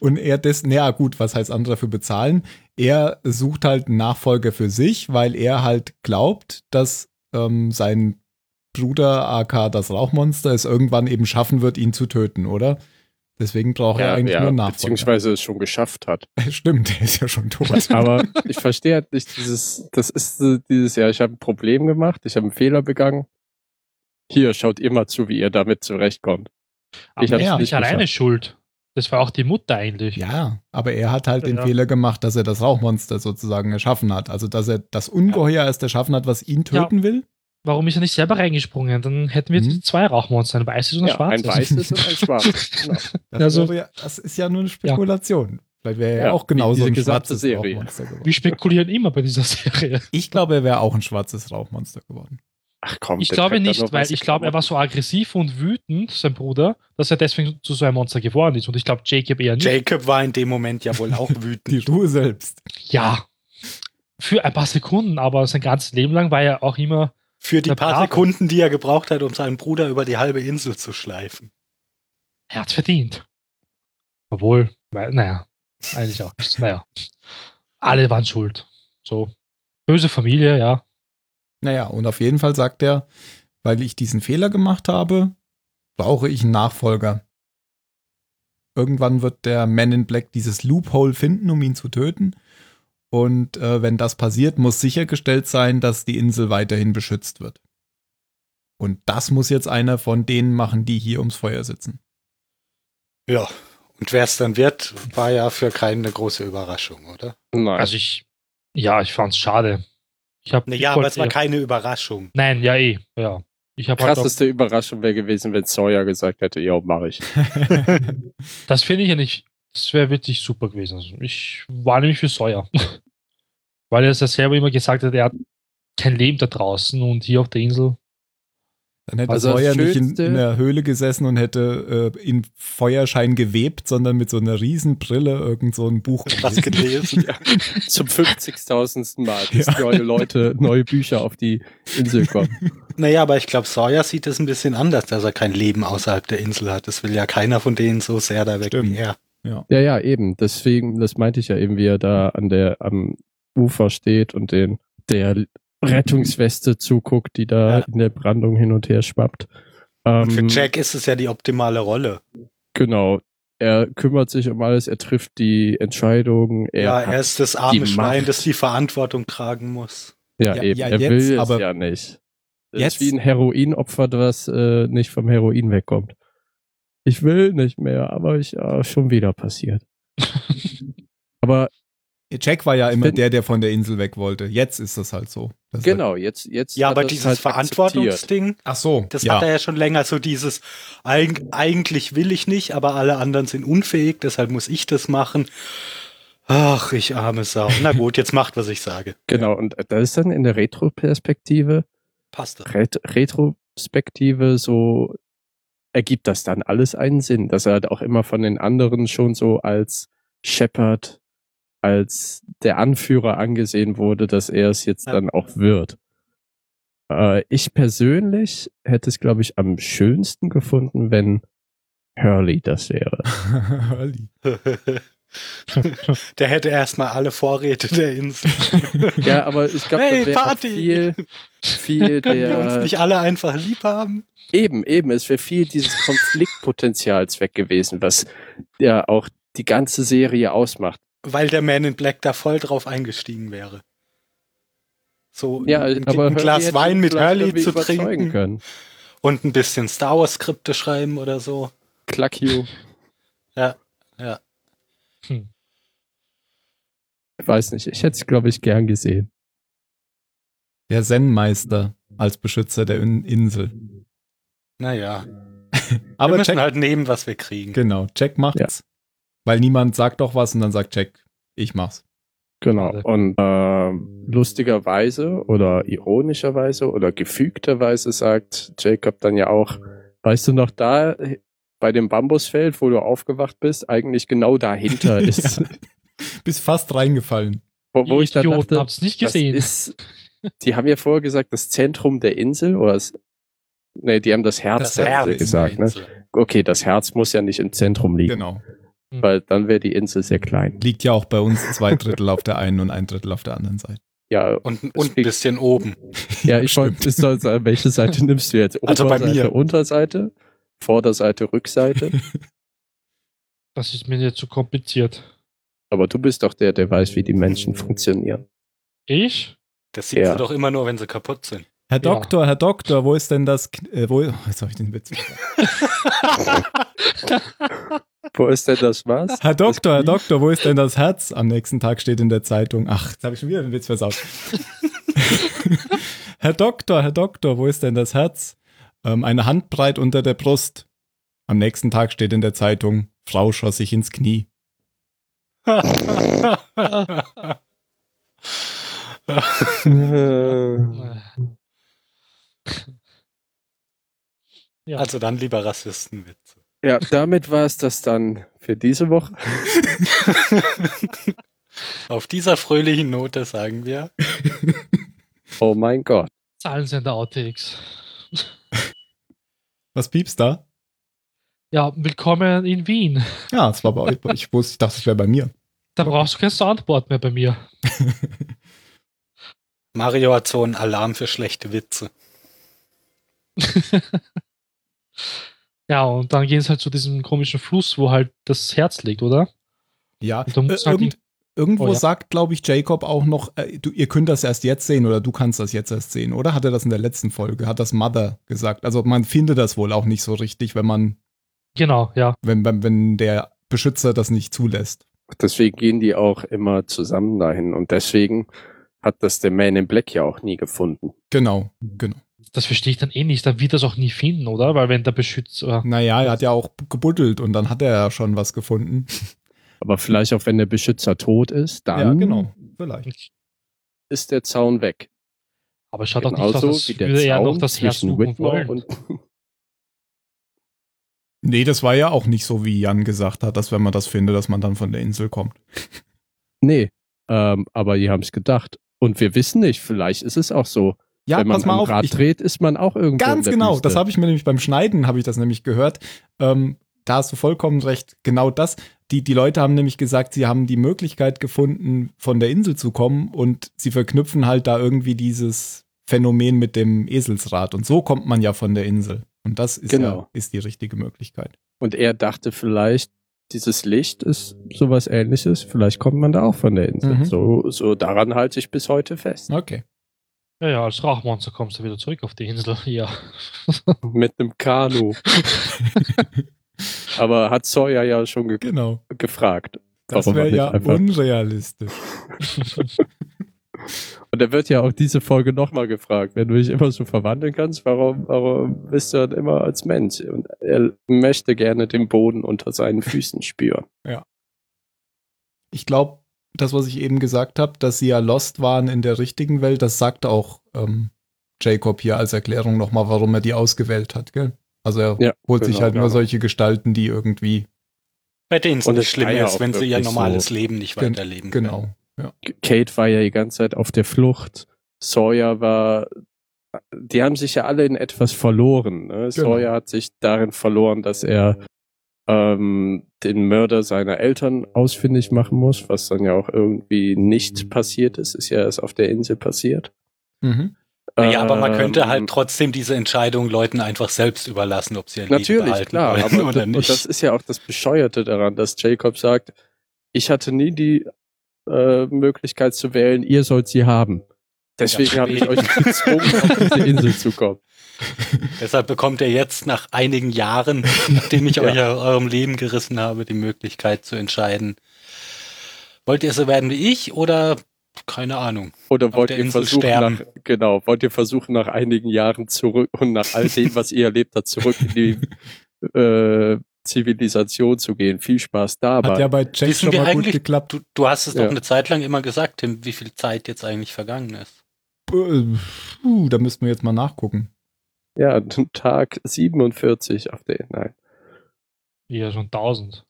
Und er das, naja, gut, was heißt andere dafür bezahlen? Er sucht halt einen Nachfolger für sich, weil er halt glaubt, dass ähm, sein Bruder, AK das Rauchmonster, es irgendwann eben schaffen wird, ihn zu töten, oder? Deswegen braucht er eigentlich nur einen Nachfolger. beziehungsweise es schon geschafft hat. Stimmt, der ist ja schon tot. Aber ich verstehe halt nicht dieses, das ist dieses Jahr, ich habe ein Problem gemacht, ich habe einen Fehler begangen. Hier, schaut mal zu, wie ihr damit zurechtkommt. Aber Ich er ist ja, nicht alleine schuld. Das war auch die Mutter eigentlich. Ja, aber er hat halt den Ja. Fehler gemacht, dass er das Rauchmonster sozusagen erschaffen hat. Also, dass er das Ungeheuer erst erschaffen hat, was ihn töten will. Warum ist er nicht selber reingesprungen? Dann hätten wir jetzt Mhm. zwei Rauchmonster, ein weißes und ein Ja, ein schwarzes. weißes und ein schwarzes. Genau. Das, Also- wäre ja, das ist ja nur eine Spekulation. Vielleicht wäre er ja, Ja, auch genauso ein schwarzes Serie. Rauchmonster geworden. Wir spekulieren immer bei dieser Serie. Ich glaube, er wäre auch ein schwarzes Rauchmonster geworden. Ach komm, Ich glaube nicht, weil ich glaube, er war so aggressiv und wütend, sein Bruder, dass er deswegen zu so einem Monster geworden ist. Und ich glaube, Jacob eher nicht. Jacob war in dem Moment ja wohl auch Die wütend. Ruhe selbst. Ja. Für ein paar Sekunden, aber sein ganzes Leben lang war er auch immer. Für die paar Brave. Sekunden, die er gebraucht hat, um seinen Bruder über die halbe Insel zu schleifen. Er hat verdient. Obwohl, weil- naja, eigentlich auch nicht. Naja. Alle waren schuld. So. Böse Familie, ja. Naja, und auf jeden Fall sagt er, weil ich diesen Fehler gemacht habe, brauche ich einen Nachfolger. Irgendwann wird der Man in Black dieses Loophole finden, um ihn zu töten. Und äh, wenn das passiert, muss sichergestellt sein, dass die Insel weiterhin beschützt wird. Und das muss jetzt einer von denen machen, die hier ums Feuer sitzen. Ja. Und wer es dann wird, war ja für keinen eine große Überraschung, oder? Nein. Also ich, ja, ich fand's schade. Ich hab, Naja, ich aber es war keine Überraschung. Nein, ja, eh, ja. Ich habe halt auch, Krasseste Überraschung wäre gewesen, wenn Sawyer gesagt hätte, ja, mache ich. das finde ich ja nicht, das wäre wirklich super gewesen. Also ich war nämlich für Sawyer. Weil er es ja selber immer gesagt hat, er hat kein Leben da draußen und hier auf der Insel. Dann hätte Also Sawyer nicht in, in der Höhle gesessen und hätte äh, in Feuerschein gewebt, sondern mit so einer riesen Brille irgend so ein Buch Was gelesen. Zum 50.000. Mal, bis Ja. neue Leute, neue Bücher auf die Insel kommen. Naja, aber ich glaube, Sawyer sieht es ein bisschen anders, dass er kein Leben außerhalb der Insel hat. Das will ja keiner von denen so sehr da weg Stimmt. wie er. Ja. Ja, ja, eben. Deswegen, das meinte ich ja eben, wie er da an der, am Ufer steht und den, der Rettungsweste zuguckt, die da Ja. in der Brandung hin und her schwappt. Und für Ähm, Jack ist es ja die optimale Rolle. Genau. Er kümmert sich um alles, er trifft die Entscheidungen. Er ja, er ist das arme Schwein, das die Verantwortung tragen muss. ja, Ja, eben. ja, er jetzt, will es aber ja nicht. Das jetzt- ist wie ein Heroinopfer, das äh, nicht vom Heroin wegkommt. Ich will nicht mehr, aber ich ja, schon wieder passiert. aber Jack war ja immer der, der von der Insel weg wollte. Jetzt ist das halt so. Das ist genau, jetzt jetzt Ja, hat aber dieses halt. Verantwortungsding, ach so, das ja. hat er ja schon länger so dieses, eig eigentlich will ich nicht, aber alle anderen sind unfähig, deshalb muss ich das machen. Ach, ich arme Sau. Na gut, jetzt macht, was ich sage. Genau, und das ist dann in der Retro-Perspektive, Passt das. Ret Retrospektive so ergibt das dann alles einen Sinn, dass er halt auch immer von den anderen schon so als Shepard, als der Anführer angesehen wurde, dass er es jetzt dann auch wird. Äh, ich persönlich hätte es, glaube ich, am schönsten gefunden, wenn Hurley das wäre. Hurley. Der hätte erstmal alle Vorräte der Insel. Ja, aber ich glaube, Hey, da wäre auch Party! viel, viel Können wir uns der, nicht alle einfach lieb haben? Eben, eben, es wäre viel dieses Konfliktpotenzials weg gewesen, was ja auch die ganze Serie ausmacht. Weil der Man in Black da voll drauf eingestiegen wäre. So Ja, ein, aber ein Glas Wein mit Hurley zu trinken können. und ein bisschen Star Wars Skripte schreiben oder so. Cluck you. Ja, ja. Hm. Ich weiß nicht, ich hätte es, glaube ich, gern gesehen. Der Zen-Meister als Beschützer der In Insel. Naja. wir Aber müssen Jack, halt nehmen, was wir kriegen. genau, Jack macht's. Weil niemand sagt doch was und dann sagt Jack, ich mach's. Genau. Und ähm, lustigerweise oder ironischerweise oder gefügterweise sagt Jacob dann ja auch, weißt du noch da äh, bei dem Bambusfeld, wo du aufgewacht bist, eigentlich genau dahinter ist Bist fast reingefallen. Wo, wo ich dann dachte, habt's nicht das gesehen. ist, die haben ja vorher gesagt, das Zentrum der Insel, oder das, nee, die haben das Herz Das Herz gesagt, ne? Okay, das Herz muss ja nicht im Zentrum liegen, Genau. Weil dann wäre die Insel sehr klein. Liegt ja auch bei uns zwei Drittel auf der einen und ein Drittel auf der anderen Seite. Ja, Und, und ein bisschen oben. ja ich wollte, soll sagen, welche Seite nimmst du jetzt? Also bei mir. Unterseite, Vorderseite, Rückseite. Das ist mir jetzt zu kompliziert. Aber du bist doch der, der weiß, wie die Menschen funktionieren. Ich? Das sieht Ja. sie doch immer nur, wenn sie kaputt sind. Herr Ja. Doktor, Herr Doktor, wo ist denn das? Äh, wo, jetzt habe ich den Witz. Wo ist denn das was? Herr Doktor, Herr? Doktor, wo ist denn das Herz? Am nächsten Tag steht in der Zeitung. Ach, jetzt habe ich schon wieder den Witz versaut. Herr Doktor, Herr Doktor, wo ist denn das Herz? Ähm, eine Handbreit unter der Brust. Am nächsten Tag steht in der Zeitung, Frau schoss sich ins Knie. Ja. Also dann lieber Rassistenwitze. Ja, damit war es das dann für diese Woche. Auf dieser fröhlichen Note sagen wir, Oh mein Gott. Zahlensender Outtakes. Was piepst da? Ja, willkommen in Wien. Ja, es war bei euch. Ich wusste, ich dachte, es wäre bei mir. Da brauchst du kein Soundboard mehr bei mir. Mario hat so einen Alarm für schlechte Witze. Ja, und dann gehen es halt zu diesem komischen Fluss, wo halt das Herz liegt, oder? Ja, äh, halt irgend, irgendwo Oh, ja. sagt, glaube ich, Jacob auch noch, äh, du, ihr könnt das erst jetzt sehen oder du kannst das jetzt erst sehen, oder? Hat er das in der letzten Folge? Hat das Mother gesagt? Also man findet das wohl auch nicht so richtig, wenn man, Genau, ja. wenn, wenn, wenn der Beschützer das nicht zulässt. Deswegen gehen die auch immer zusammen dahin. Und deswegen hat das der Man in Black ja auch nie gefunden. Genau, genau. Das verstehe ich dann eh nicht. Da wird das auch nie finden, oder? Weil wenn der Beschützer. Naja, er hat ja auch gebuddelt und dann hat er ja schon was gefunden. Aber vielleicht auch, wenn der Beschützer tot ist, dann ja, genau. Vielleicht. ist der Zaun weg. Aber schaut auch nicht aus, Genauso als wie der würde er noch Zaun das Herz zwischen suchen wollen. und Nee, das war ja auch nicht so, wie Jan gesagt hat, dass wenn man das findet, dass man dann von der Insel kommt. Nee, ähm, aber die haben es gedacht. Und wir wissen nicht, vielleicht ist es auch so. Ja, wenn man pass mal auf. Rad Ich, dreht, ist man auch irgendwo. Ganz genau, Wüste. das habe ich mir nämlich beim Schneiden, habe ich das nämlich gehört. Ähm, da hast du vollkommen recht, genau das. Die, die Leute haben nämlich gesagt, sie haben die Möglichkeit gefunden, von der Insel zu kommen und sie verknüpfen halt da irgendwie dieses Phänomen mit dem Eselsrad. Und so kommt man ja von der Insel. Und das ist, Genau. ja, ist die richtige Möglichkeit. Und er dachte vielleicht, dieses Licht ist sowas ähnliches. Vielleicht kommt man da auch von der Insel. Mhm. So, so daran halte ich bis heute fest. Okay. Ja, ja, als Rauchmonster kommst du wieder zurück auf die Insel. Ja. Mit einem Kanu. Aber hat Sawyer ja schon ge Genau. gefragt. Das wäre ja einfach- unrealistisch. Und er wird ja auch diese Folge nochmal gefragt, wenn du dich immer so verwandeln kannst, warum, warum bist du dann immer als Mensch? Und er möchte gerne den Boden unter seinen Füßen spüren. Ich glaube, das, was ich eben gesagt habe, dass sie ja lost waren in der richtigen Welt, das sagt auch ähm, Jacob hier als Erklärung nochmal, warum er die ausgewählt hat, gell? Also er Ja, holt sich genau, halt nur ja. solche Gestalten, die irgendwie, Bei denen es Und nicht es schlimm ja ist, wenn sie ihr normales so. Leben nicht weiterleben können. genau. Kate war ja die ganze Zeit auf der Flucht. Sawyer war, die haben sich ja alle in etwas verloren. Ne? Sawyer hat sich darin verloren, dass er ähm, den Mörder seiner Eltern ausfindig machen muss, was dann ja auch irgendwie nicht passiert ist. Ist ja erst auf der Insel passiert. Mhm. Ja, aber man könnte halt Ähm, trotzdem diese Entscheidung Leuten einfach selbst überlassen, ob sie Leben Natürlich, behalten klar. wollen Aber oder und nicht. das ist ja auch das Bescheuerte daran, dass Jacob sagt, ich hatte nie die äh, Möglichkeit zu wählen, ihr sollt sie haben. Deswegen Ja, habe ich euch gezwungen, auf diese Insel zu kommen. Deshalb bekommt ihr jetzt nach einigen Jahren, nachdem ich Ja. euch aus eurem Leben gerissen habe, die Möglichkeit zu entscheiden, wollt ihr so werden wie ich oder keine Ahnung. Oder wollt ihr Insel versuchen, sterben. nach, genau, wollt ihr versuchen, nach einigen Jahren zurück und nach all dem, was ihr erlebt habt, zurück in die äh, Zivilisation zu gehen? Viel Spaß dabei. Hat ja bei Jack Wissen schon mal gut eigentlich- geklappt. Du, du hast es Ja. doch eine Zeit lang immer gesagt, Tim, wie viel Zeit jetzt eigentlich vergangen ist. Puh, da müssten wir jetzt mal nachgucken. Ja, Tag 47 auf der, nein. Ja, schon 1000.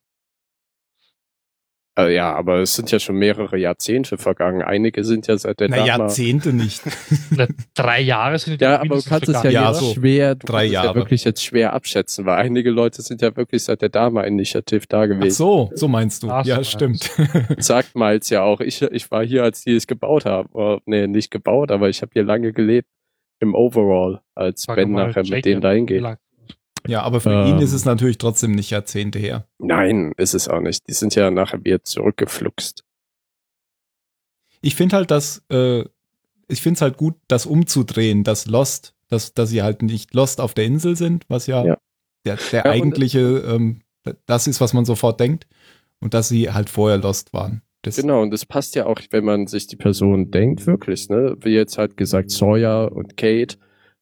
Äh, ja, aber es sind ja schon mehrere Jahrzehnte vergangen. Einige sind ja seit der Na, Dama- Jahrzehnte nicht. Na, drei Jahre sind Ja, aber du kannst es ja, vergangen, Ja, jetzt so schwer, du drei kannst es Jahre. ja wirklich jetzt schwer abschätzen, weil einige Leute sind ja wirklich seit der Dama-Initiative da Ach gewesen. so, so meinst du. Ach so ja, meinst stimmt. Sagt Miles ja auch, ich, ich war hier, als die es gebaut haben. Oder, nee, nicht gebaut, aber ich habe hier lange gelebt. Im Overall, als Sag Ben nachher mit Jacob, denen dahin wie geht. lang- ja, aber für Ähm. ihn ist es natürlich trotzdem nicht Jahrzehnte her. Nein, ist es auch nicht. Die sind ja nachher wieder zurückgefluxt. Ich finde halt, dass äh, ich finde es halt gut, das umzudrehen, dass Lost, dass, dass sie halt nicht Lost auf der Insel sind, was ja, Ja. der, der Ja, eigentliche, ähm, das ist, was man sofort denkt, und dass sie halt vorher Lost waren. Das, Genau, und das passt ja auch, wenn man sich die Person denkt, wirklich, ne? Wie jetzt halt gesagt, Sawyer und Kate.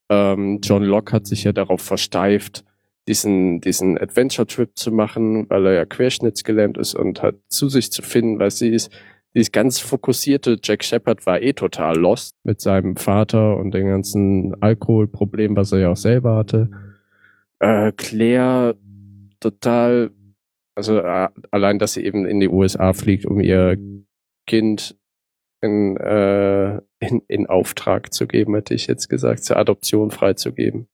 Ähm, John Locke hat sich ja darauf versteift, diesen, diesen Adventure-Trip zu machen, weil er ja querschnittsgelähmt ist und hat zu sich zu finden, weil sie ist, dieses ganz fokussierte Jack Shepard war eh total lost mit seinem Vater und dem ganzen Alkoholproblem, was er ja auch selber hatte. Äh, Claire total, also äh, allein, dass sie eben in die USA fliegt, um ihr Kind in, äh, in, in Auftrag zu geben, hätte ich jetzt gesagt, zur Adoption freizugeben.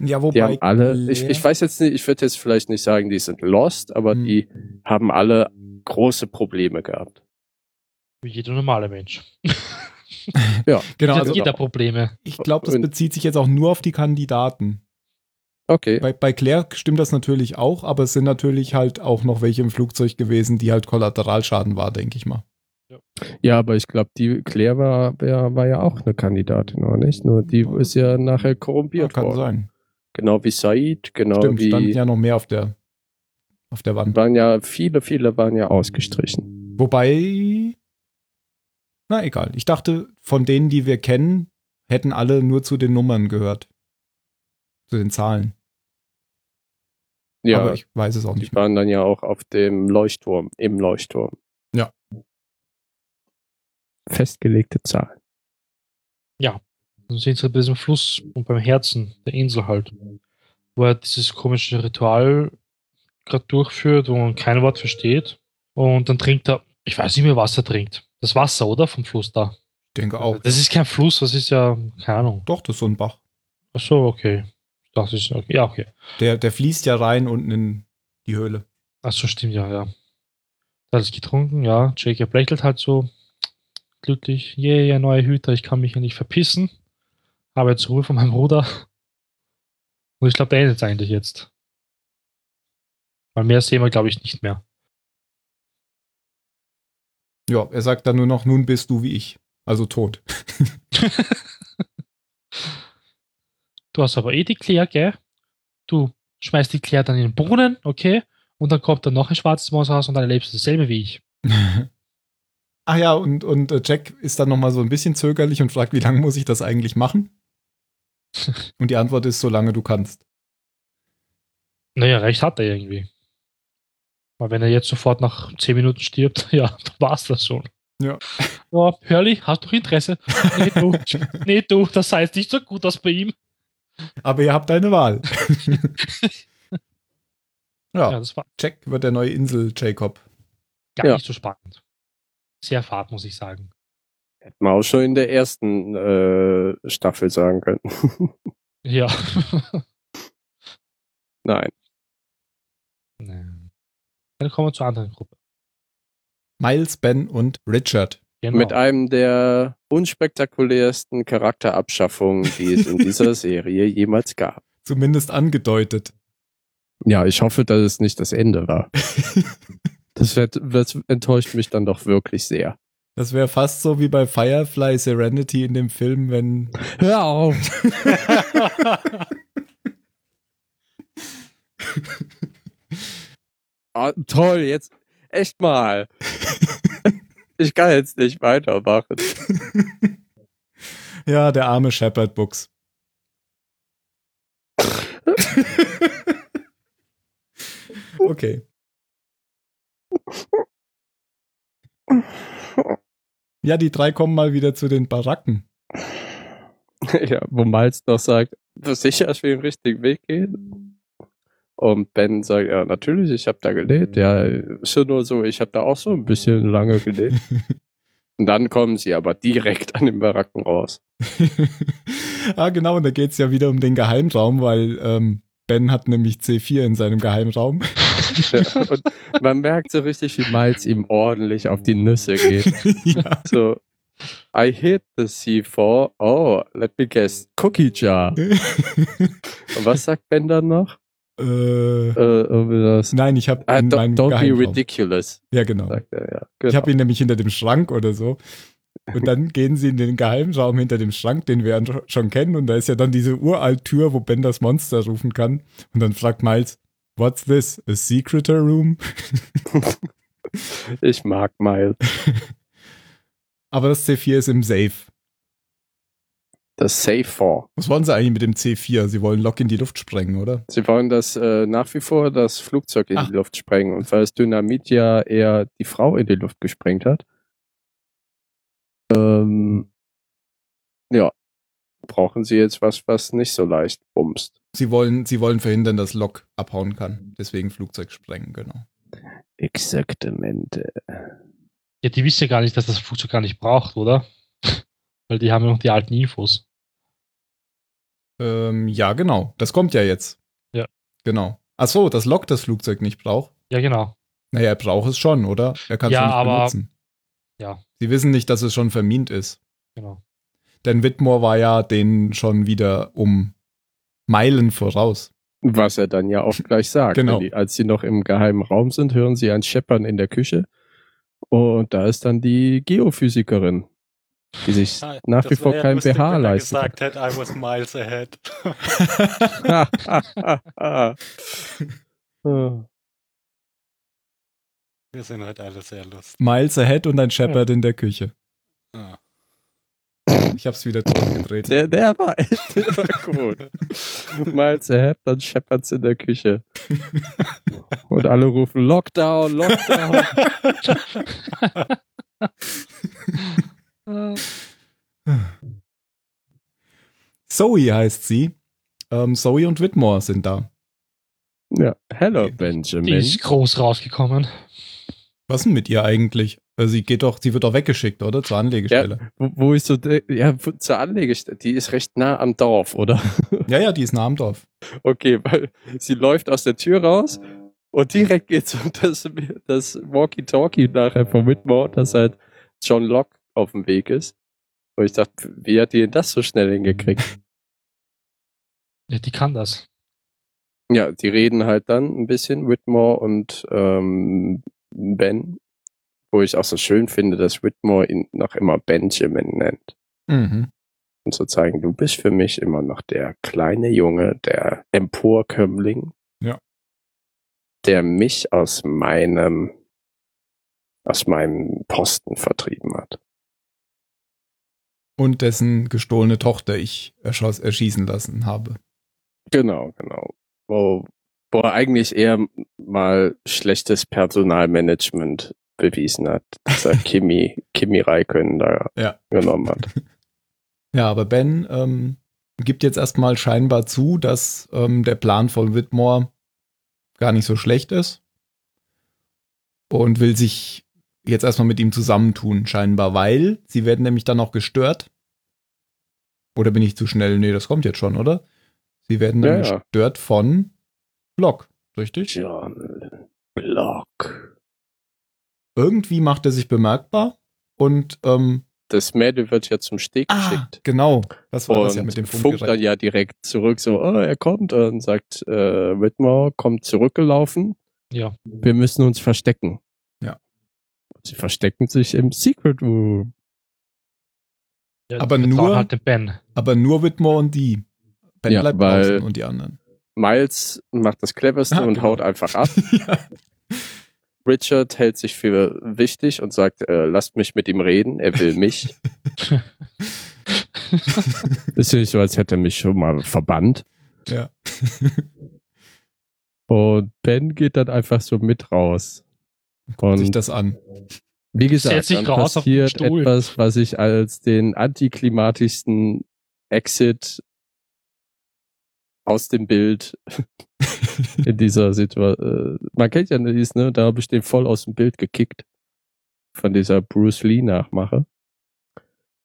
ja, wobei Die haben alle, ich, ich weiß jetzt nicht, ich würde jetzt vielleicht nicht sagen, die sind lost, aber Hm. die haben alle große Probleme gehabt. Wie jeder normale Mensch. Ja, genau, Jeder- also jeder Probleme. ich glaube, das bezieht sich jetzt auch nur auf die Kandidaten. Okay. Bei, bei Claire stimmt das natürlich auch, aber es sind natürlich halt auch noch welche im Flugzeug gewesen, die halt Kollateralschaden war, denke ich mal. Ja, aber ich glaube, die Claire war, war, war ja auch eine Kandidatin, oder nicht? Nur die ist ja nachher Ja, korrumpiert kann worden. sein. Genau wie Said, genau Stimmt, standen wie ja noch mehr auf der, auf der Wand. waren ja, viele, viele waren ja ausgestrichen. Wobei, na egal. Ich dachte, von denen, die wir kennen, hätten alle nur zu den Nummern gehört. Zu den Zahlen. Ja, Aber ich weiß es auch die nicht mehr. waren dann ja auch auf dem Leuchtturm, im Leuchtturm. Ja. Festgelegte Zahlen. Dann sind sie bei diesem Fluss und beim Herzen der Insel halt, wo er dieses komische Ritual gerade durchführt, wo man kein Wort versteht. Und dann trinkt er, ich weiß nicht mehr, was er trinkt. Das Wasser, oder? Vom Fluss da. Ich denke auch. Das ist kein Fluss, das ist ja, keine Ahnung. Doch, das ist so ein Bach. Ach so, okay. Das ist, okay. ja, okay. Der, der fließt ja rein unten in die Höhle. Ach so, stimmt, ja, ja. Da hat es getrunken, ja. Jacob lächelt halt so glücklich. Yeah, neue Hüter, ich kann mich ja nicht verpissen. Habe jetzt Ruhe von meinem Bruder. Und ich glaube, der endet eigentlich jetzt. Weil mehr sehen wir, glaube ich, nicht mehr. Ja, er sagt dann nur noch, nun bist du wie ich. Also tot. Du hast aber eh die Claire, gell? Du schmeißt die Claire dann in den Brunnen, okay? Und dann kommt dann noch ein schwarzes Monster raus und dann erlebst du dasselbe wie ich. Ach ja, und, und äh, Jack ist dann nochmal so ein bisschen zögerlich und fragt, wie lange muss ich das eigentlich machen? Und die Antwort ist, solange du kannst. Naja, recht hat er irgendwie. Weil wenn er jetzt sofort nach 10 Minuten stirbt, ja, dann war's das schon. Ja. Ja, Hurley, hast du Interesse? Nee, du. nee, du, das heißt nicht so gut aus bei ihm. Aber ihr habt eine Wahl. Ja, ja, das war Jack wird der neue Insel Jacob. gar Ja. nicht so spannend. Sehr fad, muss ich sagen. Hätten wir auch schon in der ersten äh, Staffel sagen können. Ja. Nein. nee. Dann kommen wir zur anderen Gruppe. Miles, Ben und Richard. Genau. Mit einem der unspektakulärsten Charakterabschaffungen, die es in dieser Serie jemals gab. Zumindest angedeutet. Ja, ich hoffe, dass es nicht das Ende war. Das, wird, das enttäuscht mich dann doch wirklich sehr. Das wäre fast so wie bei Firefly Serenity in dem Film, wenn. Hör auf! Ah, toll, jetzt echt mal. Ich kann jetzt nicht weitermachen. ja, der arme Shepard Books. okay. Ja, die drei kommen mal wieder zu den Baracken. Ja, wo Miles doch sagt, du sicher, dass wir den richtigen Weg gehen? Und Ben sagt, ja, natürlich, ich habe da gelebt. Ja, ist ja nur so, ich habe da auch so ein bisschen lange gelebt. Und dann kommen sie aber direkt an den Baracken raus. ah, genau, und da geht's ja wieder um den Geheimraum, weil ähm, Ben hat nämlich C4 in seinem Geheimraum. Ja, und man merkt so richtig, wie Miles ihm ordentlich auf die Nüsse geht. ja. So, I hit the C4. Oh, let me guess. Cookie jar. Und was sagt Ben dann noch? Äh, Äh, nein, ich habe Ah, in don't, don't be ridiculous, Ja, genau. sagt er, ja. Ich Genau. habe ihn nämlich hinter dem Schrank oder so. Und dann gehen sie in den Geheimraum hinter dem Schrank, den wir schon kennen. Und da ist ja dann diese uralt Tür, wo Ben das Monster rufen kann. Und dann fragt Miles, What's this? A secreter room? ich mag Miles. Aber das C4 ist im Safe. Das Safe 4. Was wollen sie eigentlich mit dem C4? Sie wollen Lok in die Luft sprengen, oder? Sie wollen das äh, nach wie vor das Flugzeug in Ach. die Luft sprengen. Und weil das Dynamit ja eher die Frau in die Luft gesprengt hat, ähm, ja, brauchen sie jetzt was, was nicht so leicht bumst. Sie wollen, sie wollen verhindern, dass Lok abhauen kann. Deswegen Flugzeug sprengen, genau. Exaktamente. Ja, die wissen ja gar nicht, dass das Flugzeug gar nicht braucht, oder? Weil die haben ja noch die alten Infos. Ähm, ja, genau. Das kommt ja jetzt. Ja. Genau. Ach so, dass Lok das Flugzeug nicht braucht. Ja, genau. Naja, er braucht es schon, oder? Er kann es Ja, nicht aber- benutzen. Ja. Sie wissen nicht, dass es schon vermint ist. Genau. Denn Whitmore war ja denen schon wieder um Meilen voraus. Was er dann ja auch gleich sagt. Genau. Die, als sie noch im geheimen Raum sind, hören sie ein Scheppern in der Küche. Und da ist dann die Geophysikerin, die sich Ah, nach wie vor ja kein lustig, BH leisten kann. gesagt hätte, I was miles ahead. Ah. Wir sind heute alle sehr lustig. Miles ahead und ein Shepard in der Küche. Ah. Ich hab's wieder zurückgedreht. Der, der war echt der war gut. Miles ahead, dann scheppert's in der Küche. Und alle rufen Lockdown, Lockdown. Zoe heißt sie. Ähm, Zoe und Whitmore sind da. Ja, hello Die Benjamin. ist groß rausgekommen. Was denn mit ihr eigentlich? Äh, Sie geht doch, sie wird doch weggeschickt, oder? Zur Anlegestelle. Wo, wo ich so, ja, zur Anlegestelle, die ist recht nah am Dorf, oder? Ja, ja, die ist nah am Dorf. Okay, weil sie läuft aus der Tür raus und direkt geht's um das, das Walkie-Talkie nachher von Whitmore, dass halt John Locke auf dem Weg ist. Und ich dachte, wie hat die denn das so schnell hingekriegt? Ja, die kann das. Ja, die reden halt dann ein bisschen, Whitmore und ähm, Ben, wo ich auch so schön finde, dass Whitmore ihn noch immer Benjamin nennt. Mhm. Und zu zeigen, du bist für mich immer noch der kleine Junge, der Emporkömmling. Ja. Der mich aus meinem, aus meinem Posten vertrieben hat. Und dessen gestohlene Tochter ich erschoss, erschießen lassen habe. Genau, genau. Wo, wo er eigentlich eher mal schlechtes Personalmanagement bewiesen hat, dass er Kimi, Kimi Räikkönen da Ja. genommen hat. Ja, aber Ben ähm, gibt jetzt erstmal scheinbar zu, dass ähm, der Plan von Whitmore gar nicht so schlecht ist und will sich jetzt erstmal mit ihm zusammentun, scheinbar, weil sie werden nämlich dann auch gestört. Oder bin ich zu schnell? Nee, das kommt jetzt schon, oder? Sie werden dann Ja, ja. gestört von Block, richtig? John Block. Irgendwie macht er sich bemerkbar und ähm, Das Mädel wird ja zum Steg ah, geschickt. genau, das war das ja Und mit dem funkt dann Funkgerät. ja direkt zurück, so, oh, er kommt und sagt, äh, Whitmore kommt zurückgelaufen. Ja. Wir müssen uns verstecken. Sie verstecken sich im Secret Room. ja Aber nur- Halt Ben. Aber nur Whitmore und die. Ben Ja, bleibt weil- draußen und die anderen. Miles macht das Cleverste Ah, und genau. haut einfach ab. ja. Richard hält sich für wichtig und sagt, äh, lasst mich mit ihm reden, er will mich. Ist nicht so, als hätte er mich schon mal verbannt. ja. Und Ben geht dann einfach so mit raus. Und sich das an. wie gesagt, dann passiert etwas, was ich als den antiklimatischsten Exit aus dem Bild in dieser Situation. Äh, man kennt ja dies, ne? Da habe ich den voll aus dem Bild gekickt. Von dieser Bruce Lee-Nachmache.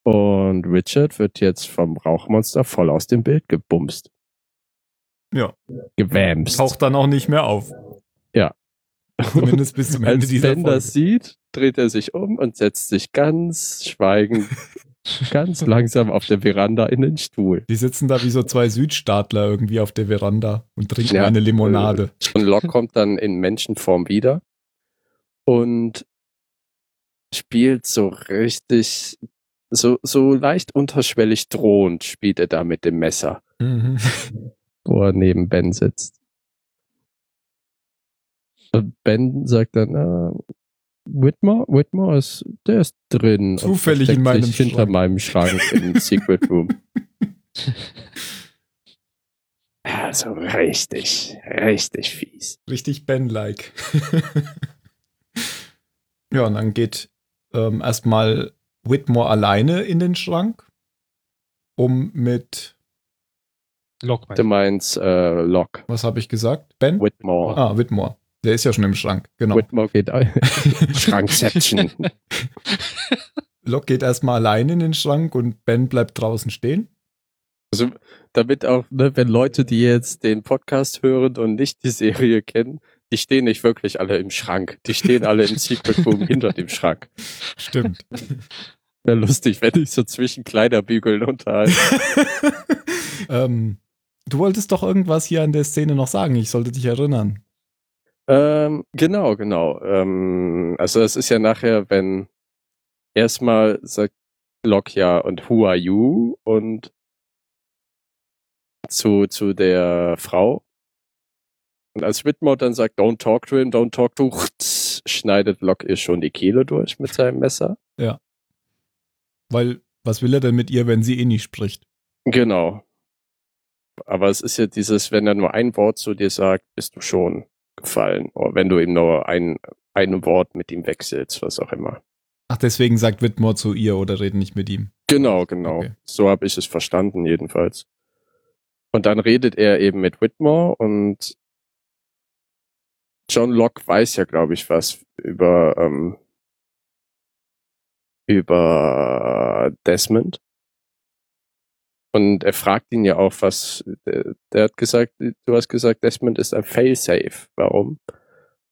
Und Richard wird jetzt vom Rauchmonster voll aus dem Bild gebumst. Ja. Gewämst. Taucht dann auch nicht mehr auf. Ja. Zumindest bis zum Ende Als dieser Ben Folge. das sieht, dreht er sich um und setzt sich ganz schweigend, ganz langsam auf der Veranda in den Stuhl. Die sitzen da wie so zwei Südstaatler irgendwie auf der Veranda und trinken Ja, eine Limonade. Und Locke kommt dann in Menschenform wieder und spielt so richtig, so, so leicht unterschwellig drohend spielt er da mit dem Messer, Mhm. wo er neben Ben sitzt. Ben sagt dann, äh, Whitmore, Whitmore ist, der ist drin. Zufällig in meinem sich hinter Schrank. meinem Schrank im Secret Room. Also richtig, richtig fies. Richtig Ben-like. ja, und dann geht ähm, erstmal Whitmore alleine in den Schrank, um mit, Lock Du meinst äh, Locke, was habe ich gesagt? Ben? Whitmore. Ah, Whitmore. Der ist ja schon im Schrank, genau. Whitmore geht. Schrankception. Locke geht erstmal alleine in den Schrank und Ben bleibt draußen stehen. Also, damit auch, ne, wenn Leute, die jetzt den Podcast hören und nicht die Serie kennen, die stehen nicht wirklich alle im Schrank. Die stehen alle im Secret Room hinter dem Schrank. Stimmt. Wäre lustig, wenn ich so zwischen Kleiderbügeln unterhalte. ähm, du wolltest doch irgendwas hier an der Szene noch sagen. Ich sollte dich erinnern. Ähm, genau, genau. Ähm, also es ist ja nachher, wenn erstmal sagt Locke ja und who are you und zu, zu der Frau. Und als Whitmore dann sagt, don't talk to him, don't talk to, schneidet Locke ihr schon die Kehle durch mit seinem Messer. Weil, was will er denn mit ihr, wenn sie eh nicht spricht? Genau. Aber es ist ja dieses, wenn er nur ein Wort zu dir sagt, bist du schon gefallen. Oder wenn du ihm nur ein, ein Wort mit ihm wechselst, was auch immer. Ach, deswegen sagt Whitmore zu ihr oder redet nicht mit ihm. Genau, genau. Okay. So habe ich es verstanden, jedenfalls. Und dann redet er eben mit Whitmore und John Locke weiß ja, glaube ich, was über, ähm, über Desmond. Und er fragt ihn ja auch, was, der, der hat gesagt, du hast gesagt, Desmond ist ein Failsafe. Warum?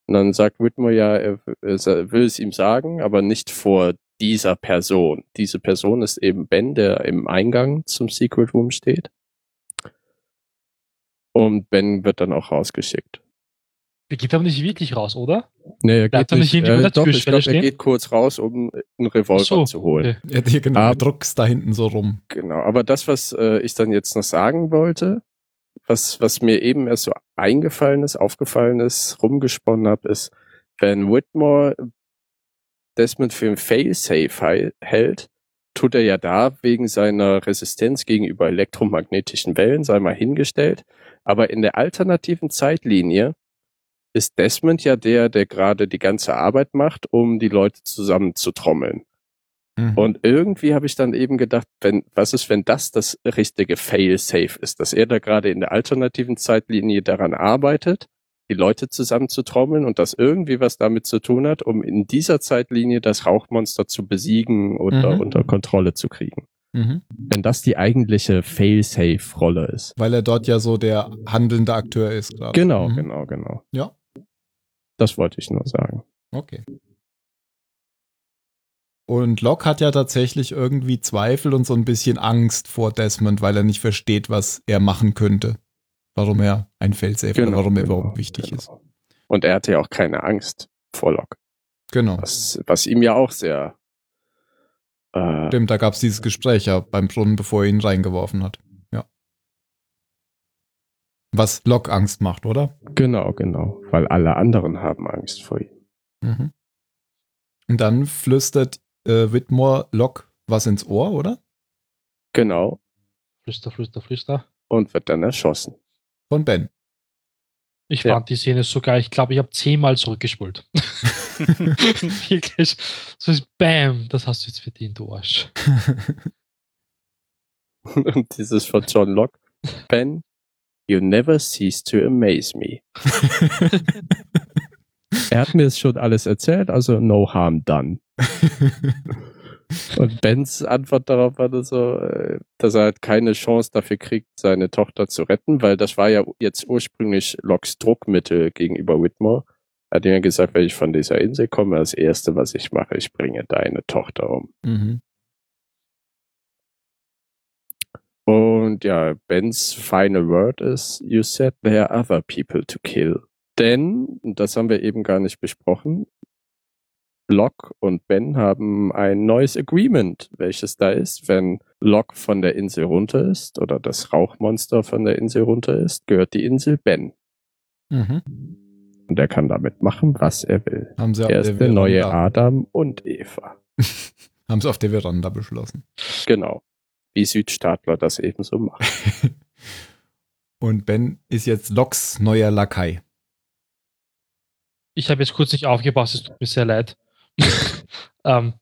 Und dann sagt Whitmore ja, er, er will es ihm sagen, aber nicht vor dieser Person. Diese Person ist eben Ben, der im Eingang zum Secret Room steht. Und Ben wird dann auch rausgeschickt. Der geht aber nicht wirklich raus, oder? Nee, er Bleibt er nicht hinter der doch, ich Türschwelle glaub, er geht kurz raus, um einen Revolver so, zu holen. okay. Er hat hier genau, Ah. du druckst da hinten so rum. Genau, aber das, was äh, ich dann jetzt noch sagen wollte, was, was mir eben erst so eingefallen ist, aufgefallen ist, rumgesponnen habe, ist, wenn Whitmore Desmond für ein Failsafe hält, tut er ja da wegen seiner Resistenz gegenüber elektromagnetischen Wellen, sei mal hingestellt. Aber in der alternativen Zeitlinie ist Desmond ja der, der gerade die ganze Arbeit macht, um die Leute zusammenzutrommeln. Mhm. Und irgendwie habe ich dann eben gedacht, wenn, was ist, wenn das das richtige Fail-Safe ist, dass er da gerade in der alternativen Zeitlinie daran arbeitet, die Leute zusammenzutrommeln und das irgendwie was damit zu tun hat, um in dieser Zeitlinie das Rauchmonster zu besiegen oder Mhm. unter Kontrolle zu kriegen. Mhm. Wenn das die eigentliche Fail-Safe-Rolle ist. Weil er dort ja so der handelnde Akteur ist gerade. Genau, Mhm. genau, genau. Ja. Das wollte ich nur sagen. Okay. Und Locke hat ja tatsächlich irgendwie Zweifel und so ein bisschen Angst vor Desmond, weil er nicht versteht, was er machen könnte. Warum er ein Failsafe oder warum er genau, überhaupt wichtig genau. ist. Und er hatte ja auch keine Angst vor Locke, Genau. was, was ihm ja auch sehr äh, Stimmt, da gab es dieses Gespräch ja beim Brunnen, bevor er ihn reingeworfen hat. Was Locke Angst macht, oder? Genau, genau. Weil alle anderen haben Angst vor ihm. Mhm. Und dann flüstert äh, Whitmore Locke was ins Ohr, oder? Genau. Flüster, flüster, flüster. Und wird dann erschossen. Von Ben. Ich Ja. fand die Szene so geil. Ich glaube, ich habe zehnmal zurückgespult. Wirklich. So ist Bam, das hast du jetzt verdient, du Arsch. Und dieses von John Locke. Ben, You never cease to amaze me. er hat mir das schon alles erzählt, also no harm done. Und Bens Antwort darauf war so, äh, dass er halt keine Chance dafür kriegt, seine Tochter zu retten, weil das war ja jetzt ursprünglich Locks Druckmittel gegenüber Whitmore. Er hat ihm ja gesagt, wenn ich von dieser Insel komme, das erste, was ich mache, ich bringe deine Tochter um. Mhm. Und ja, Bens final word ist, you said there are other people to kill. Denn, das haben wir eben gar nicht besprochen, Locke und Ben haben ein neues Agreement, welches da ist, wenn Locke von der Insel runter ist oder das Rauchmonster von der Insel runter ist, gehört die Insel Ben. Mhm. Und er kann damit machen, was er will. Haben sie auf er ist der neue Adam und Eva. haben sie auf der Veranda beschlossen. Genau. Wie Südstaatler das ebenso machen. und Ben ist jetzt Locks neuer Lakai. Ich habe jetzt kurz nicht aufgepasst, es tut mir sehr leid. ähm,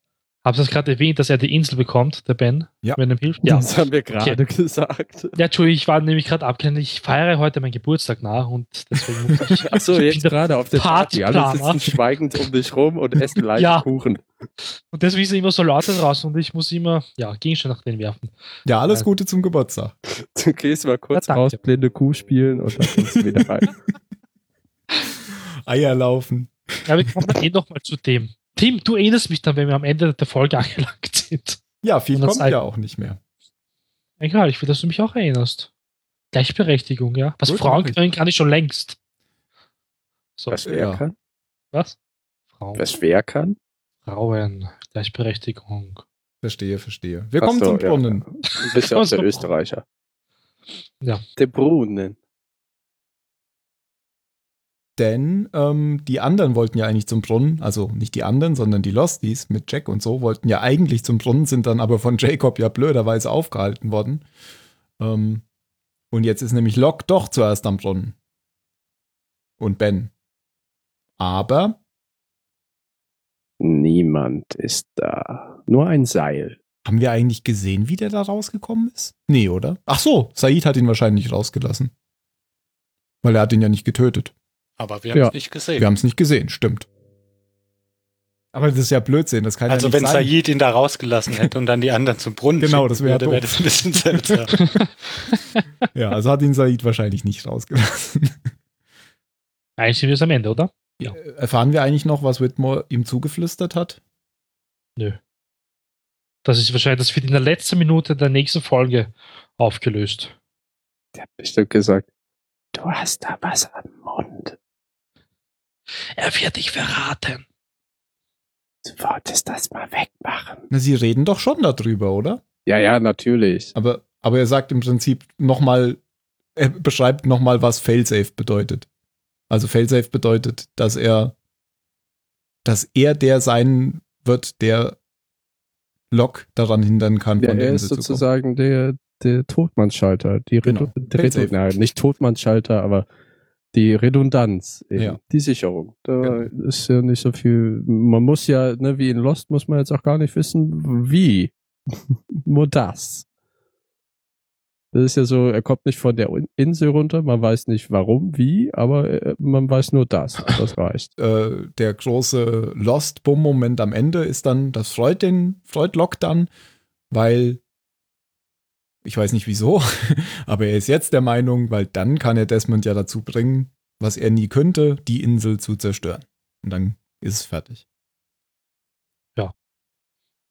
Hab's das gerade erwähnt, dass er die Insel bekommt, der Ben, Ja. wenn er ihm hilft? Ja, das haben wir gerade Okay. gesagt. Ja, Entschuldigung, ich war nämlich gerade abgelenkt. Ich feiere heute meinen Geburtstag nach und deswegen muss ich. Achso, ich jetzt gerade auf der Party. Alle sitzen schweigend um dich rum und essen leicht Ja. Kuchen. Und deswegen er immer so laut da draußen und ich muss immer, ja, Gegenstände nach denen werfen. Ja, alles Ja. Gute zum Geburtstag. Du gehst mal kurz Ja, raus, blinde Kuh spielen und dann kommst du wieder rein. Eier laufen. Ja, wir kommen dann eh nochmal zu dem. Tim, du erinnerst mich dann, wenn wir am Ende der Folge angelangt sind. Ja, viel kommt Ei- ja auch nicht mehr. Egal, ich will, dass du mich auch erinnerst. Gleichberechtigung, ja. Was Gut, Frauen können, kann ich schon längst. So, Was wer Ja. kann? was? Frauen. Was wer kann? Frauen. Gleichberechtigung. Verstehe, verstehe. Wir Ach kommen so, zum ja. Brunnen. Du bist ja auch der Österreicher. Ja. Der Brunnen. Denn ähm, die anderen wollten ja eigentlich zum Brunnen, also nicht die anderen, sondern die Losties mit Jack und so, wollten ja eigentlich zum Brunnen, sind dann aber von Jacob ja blöderweise aufgehalten worden. Ähm, und jetzt ist nämlich Locke doch zuerst am Brunnen. Und Ben. Aber Niemand ist da. Nur ein Seil. haben wir eigentlich gesehen, wie der da rausgekommen ist? Nee, oder? Ach so, Said hat ihn wahrscheinlich rausgelassen. Weil er hat ihn ja nicht getötet. Aber wir haben Ja. es nicht gesehen. Wir haben es nicht gesehen, stimmt. Aber das ist ja Blödsinn, das kann also ja wenn nicht sein. Said ihn da rausgelassen hätte und dann die anderen zum Brunnen Genau, das wäre würde, wäre doof. das ein bisschen seltsam. Ja, also hat ihn Said wahrscheinlich nicht rausgelassen. Eigentlich sind wir es am Ende, oder? Ja. Erfahren wir eigentlich noch, was Whitmore ihm zugeflüstert hat? Nö. Das ist wahrscheinlich, das wird in der letzten Minute der nächsten Folge aufgelöst. Der hat bestimmt gesagt, du hast da was am Mund. Er wird dich verraten. Du wolltest das mal wegmachen. Na, sie reden doch schon darüber, oder? Ja, ja, natürlich. Aber, aber er sagt im Prinzip nochmal, er beschreibt nochmal, was Failsafe bedeutet. Also Failsafe bedeutet, dass er, dass er der sein wird, der Locke daran hindern kann, Ja, von der er ist sozusagen der, der Todmannsschalter. Die Genau. Redu Failsafe. nein, nicht Todmannsschalter, aber die Redundanz, eben. Ja. die Sicherung. Da Genau. ist ja nicht so viel. Man muss ja, ne, wie in Lost, muss man jetzt auch gar nicht wissen, wie. Nur das. Das ist ja so, er kommt nicht von der Insel runter, man weiß nicht warum, wie, aber äh, man weiß nur das. Das reicht. äh, der große Lost-Bumm-Moment am Ende ist dann, das freut den, freut Locke dann, weil ich weiß nicht wieso, aber er ist jetzt der Meinung, weil dann kann er Desmond ja dazu bringen, was er nie könnte, die Insel zu zerstören. Und dann ist es fertig.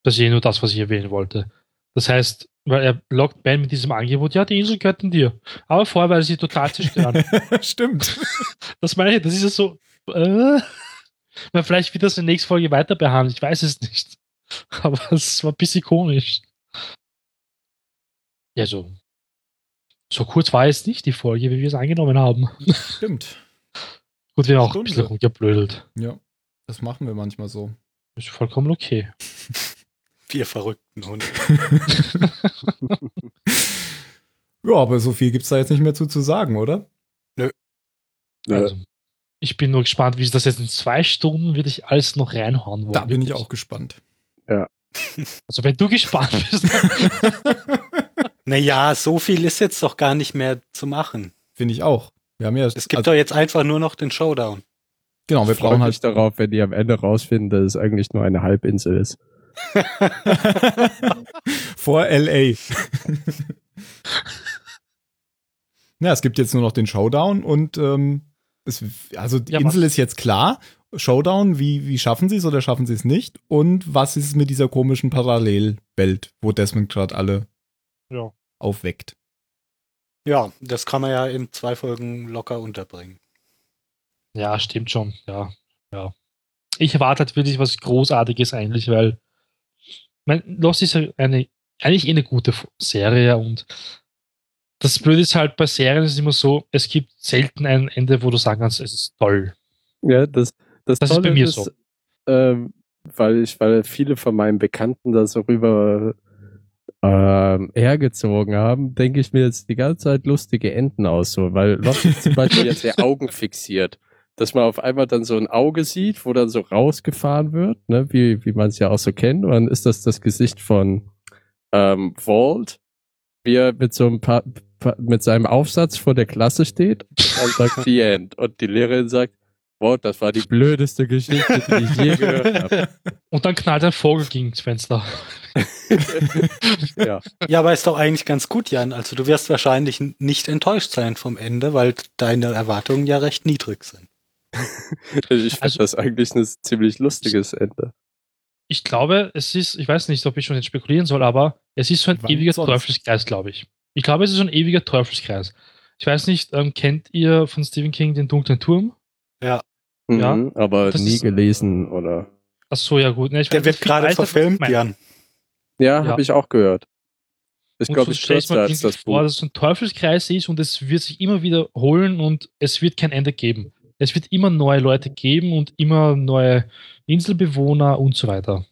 Das ist eh nur das, was ich erwähnen wollte. Das heißt, weil er lockt Ben mit diesem Angebot, ja, die Insel gehört dir. Aber vorher, weil sie total zerstören. Stimmt. das meine ich, das ist ja so. Äh, vielleicht wird das in der nächsten Folge weiter behandelt, ich weiß es nicht. Aber es war ein bisschen komisch. Ja, so. So kurz war es nicht, die Folge, wie wir es angenommen haben. Stimmt. Gut, wir haben auch ein bisschen rumgeblödelt. Ja, das machen wir manchmal so. Ist vollkommen okay. Vier verrückten Hunde. Ja, aber so viel gibt es da jetzt nicht mehr zu, zu sagen, oder? Äh, Also, ich bin nur gespannt, wie es das jetzt in zwei Stunden würde ich alles noch reinhauen wollen. Da bin ich Wirklich. auch gespannt. Also, wenn du gespannt bist. Naja, so viel ist jetzt doch gar nicht mehr zu machen. Finde ich auch. Wir haben ja, Es gibt also, doch jetzt einfach nur noch den Showdown. genau, wir brauchen halt darauf, wenn die am Ende rausfinden, dass es eigentlich nur eine Halbinsel ist. vor LA. ja, es gibt jetzt nur noch den Showdown und ähm, es, also die Ja, Insel was- ist jetzt klar. Showdown, wie, wie schaffen sie es oder schaffen sie es nicht? Und was ist mit dieser komischen Parallelwelt, wo Desmond gerade alle Ja. Aufweckt? Ja, das kann man ja in zwei Folgen locker unterbringen. Ja, stimmt schon. Ja, ja. Ich erwarte halt wirklich was Großartiges eigentlich, weil mein Lost ist ja eine, eigentlich eh eine gute Serie und das Blöde ist halt bei Serien ist es immer so, es gibt selten ein Ende, wo du sagen kannst, es ist toll. Ja, das, das, Das ist bei mir so. ähm, weil ich, weil viele von meinen Bekannten da so rüber ähm, hergezogen haben, denke ich mir jetzt die ganze Zeit lustige Enden aus, so, weil Lost ist zum Beispiel jetzt sehr augenfixiert. Dass man auf einmal dann so ein Auge sieht, wo dann so rausgefahren wird, ne, wie, wie man es ja auch so kennt. Und dann ist das das Gesicht von ähm, Walt, wie er mit so ein paar, pa- mit seinem Aufsatz vor der Klasse steht und sagt The End. Und die Lehrerin sagt, Walt, das war die blödeste Geschichte, die ich je gehört habe. Und dann knallt ein Vogel gegen das Fenster. ja. Ja, aber ist doch eigentlich ganz gut, Jan. Also du wirst wahrscheinlich nicht enttäuscht sein vom Ende, weil deine Erwartungen ja recht niedrig sind. Ich finde Also- das eigentlich ein ziemlich lustiges Ende. Ich glaube, es ist, ich weiß nicht, ob ich schon jetzt spekulieren soll, aber es ist so ein Wann ewiger sonst? Teufelskreis, glaube ich. Ich glaube, es ist so ein ewiger Teufelskreis. Ich weiß nicht, ähm, kennt ihr von Stephen King den dunklen Turm? Ja. Mhm, aber Das nie ist- gelesen oder. Ach so, ja gut. Ne, ich Der wird gerade verfilmt. Jan. Ja, Ja. habe ich auch gehört. Ich Und glaube, ich als irgendwie das vor, Buch. dass es ein Teufelskreis ist und es wird sich immer wiederholen und es wird kein Ende geben. Es wird immer neue Leute geben und immer neue Inselbewohner und so weiter.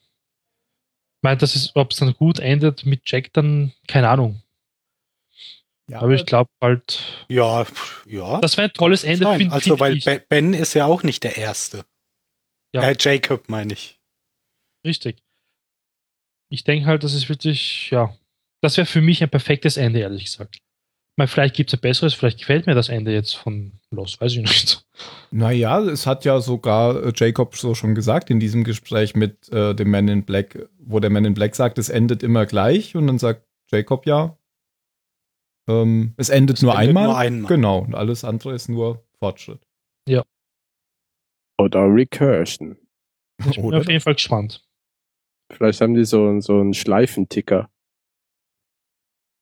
Ich meine, das ist, ob es dann gut endet mit Jack, dann keine Ahnung. Ja, Aber ich glaube halt, Ja, ja. das wäre ein tolles Ende. Find- also find weil ich. Be- Ben ist ja auch nicht der Erste. Ja. Äh, Jacob meine ich. Richtig. Ich denke halt, das ist wirklich, ja, das wäre für mich ein perfektes Ende, ehrlich gesagt. Meine, vielleicht gibt es ein besseres, vielleicht gefällt mir das Ende jetzt von Los, weiß ich nicht. Naja, es hat ja sogar äh, Jacob so schon gesagt in diesem Gespräch mit äh, dem Man in Black, wo der Man in Black sagt, es endet immer gleich und dann sagt Jacob ja, ähm, es endet, Es nur, endet einmal. nur einmal. Genau, und alles andere ist nur Fortschritt. Oder Recursion. Ich bin Oder auf jeden Fall gespannt. Vielleicht haben die so, so einen Schleifenticker.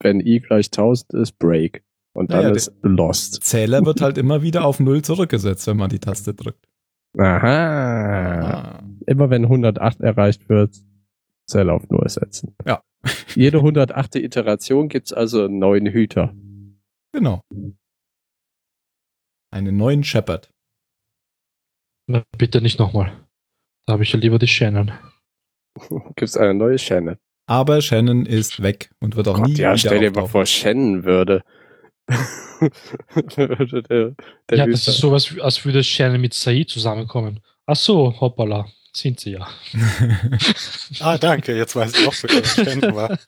Wenn i gleich 1000 ist, Break. Und dann Naja, ist Lost. Zähler wird halt immer wieder auf Null zurückgesetzt, wenn man die Taste drückt. Aha. Ah. Immer wenn 108 erreicht wird, Zähler auf Null setzen. Ja. Jede 108. Iteration gibt's also einen neuen Hüter. Genau. Einen neuen Shepard. Na, bitte nicht nochmal. Da habe ich ja lieber die Shannon. Gibt's eine neue Shannon. Aber Shannon ist weg und wird auch nie Gott, ja, wieder stell dir mal vor, Shannon würde. Würde der, der ja, das Hüter. ist sowas, als würde Shannon mit Said zusammenkommen. Ach so, hoppala. Sind sie ja. Ah, danke, jetzt weiß ich auch, wer das Shannon war.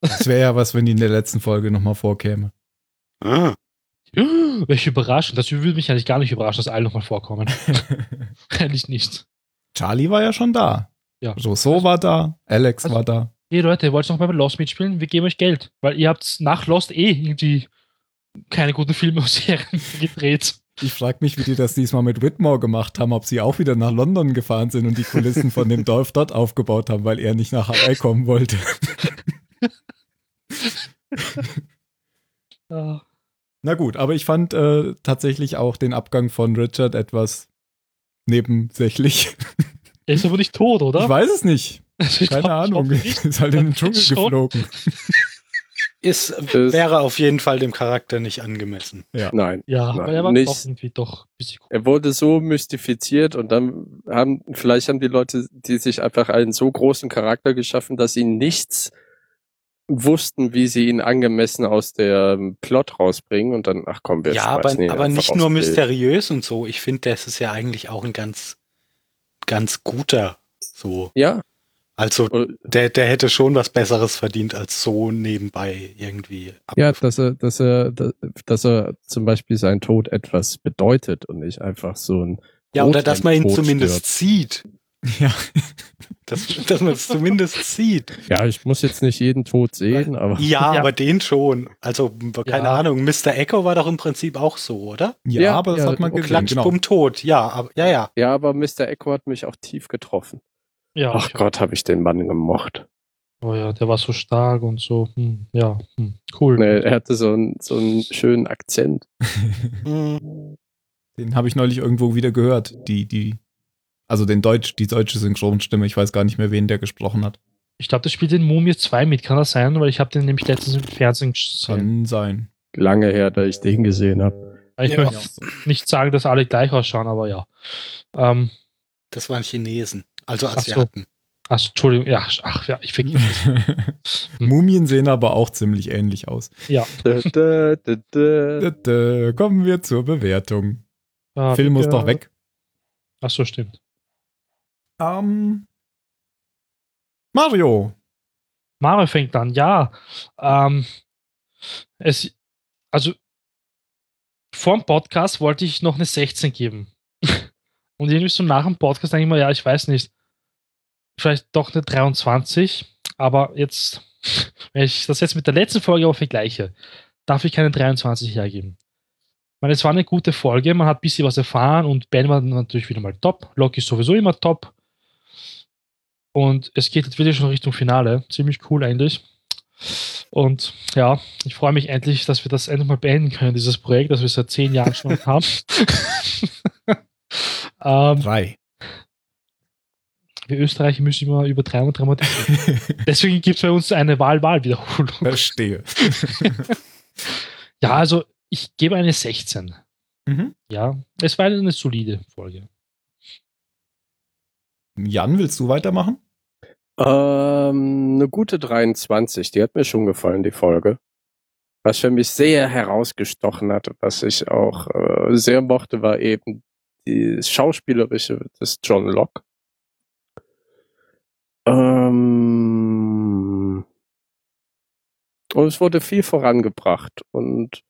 Das wäre ja was, wenn die in der letzten Folge nochmal vorkäme. Ah, Welche Überraschung. Das würde mich eigentlich gar nicht überraschen, dass alle nochmal vorkommen. eigentlich nicht. Charlie war ja schon da. Ja. Rousseau war da, Alex Also- war da. Hey Leute, ihr wollt noch mal bei Lost mitspielen? Wir geben euch Geld. Weil ihr habt nach Lost eh irgendwie keine guten Filme und Serien gedreht. Ich frage mich, wie die das diesmal mit Whitmore gemacht haben, ob sie auch wieder nach London gefahren sind und die Kulissen von dem Dorf dort aufgebaut haben, weil er nicht nach Hawaii kommen wollte. Ah, Na gut, aber ich fand äh, tatsächlich auch den Abgang von Richard etwas nebensächlich. er ist aber nicht tot, oder? Ich weiß es nicht. Ich Keine Ahnung. nicht. Ist halt in den Dschungel geflogen. Ist, Das- wäre auf jeden Fall dem Charakter nicht angemessen. Nein. Ja, Nein, aber er war nicht. doch irgendwie doch ein bisschen cool. Er wurde so mystifiziert und dann haben, vielleicht haben die Leute, die sich einfach einen so großen Charakter geschaffen, dass sie nichts wussten, wie sie ihn angemessen aus der Plot rausbringen und dann, ach komm, wir ja, aber, aber nicht nur Bild. mysteriös und so. Ich finde, das ist ja eigentlich auch ein ganz, ganz guter. So. Ja, Also Oder- der, der hätte schon was Besseres verdient, als so nebenbei irgendwie. Ja, abgef- dass er, dass er, dass er zum Beispiel sein Tod etwas bedeutet und nicht einfach so ein ja oder dass man ihn Tod zumindest stirbt. sieht. Ja. Dass, dass man es zumindest sieht. Ja, ich muss jetzt nicht jeden Tod sehen, aber Ja, Ja. aber den schon. Also, keine Ja. Ahnung, Mr. Echo war doch im Prinzip auch so, oder? Ja, Ja, aber das ja, hat man okay. gesehen. Klatsch, Genau. bumm, tot. Ja, aber, ja, ja. ja, aber Mr. Echo hat mich auch tief getroffen. Ja, Ach Gott, habe ich den Mann gemocht. Oh ja, der war so stark und so. Hm, ja, hm, cool. Nee, er hatte so einen, so einen schönen Akzent. Den habe ich neulich irgendwo wieder gehört. Die, die, also den Deutsch, die deutsche Synchronstimme. Ich weiß gar nicht mehr, wen der gesprochen hat. Ich glaube, das spielt in Mumie 2 mit, kann das sein? Weil ich habe den nämlich letztens im Fernsehen gesehen. Kann sein. Lange her, dass ich den gesehen habe. Ich Ja. möchte nicht sagen, dass alle gleich ausschauen, aber ja. Ähm, Das waren Chinesen, also Ach so. Asiaten. achso, Entschuldigung, ja, ach ja, ich vergesse. Mumien sehen aber auch ziemlich ähnlich aus. ja. Da, da, kommen wir zur Bewertung. Äh, Film muss doch weg. Achso, stimmt. Ähm, Mario. Mario fängt an, ja. Ähm, es, also vor dem Podcast wollte ich noch eine 16 geben. Und irgendwie so nach dem Podcast denke ich mir, ja, ich weiß nicht, vielleicht doch eine 23, aber jetzt, wenn ich das jetzt mit der letzten Folge aber vergleiche, darf ich keine 23 hergeben. Ich meine, es war eine gute Folge, man hat ein bisschen was erfahren und Ben war natürlich wieder mal top, Loki ist sowieso immer top. Und es geht jetzt wirklich schon Richtung Finale. Ziemlich cool eigentlich. Und ja, ich freue mich endlich, dass wir das endlich mal beenden können, dieses Projekt, das wir seit zehn Jahren schon haben. ähm, Drei. Wir Österreicher müssen immer übertreiben und dramatisieren. Deswegen gibt es bei uns eine Wahl-Wahl-Wiederholung. Verstehe. Ja, also ich gebe eine 16. mhm. Ja, es war eine solide Folge. Jan, willst du weitermachen? Ähm, eine gute 23, die hat mir schon gefallen, die Folge. Was für mich sehr herausgestochen hat, was ich auch äh, sehr mochte, war eben die Schauspielerische des John Locke. Ähm, und es wurde viel vorangebracht und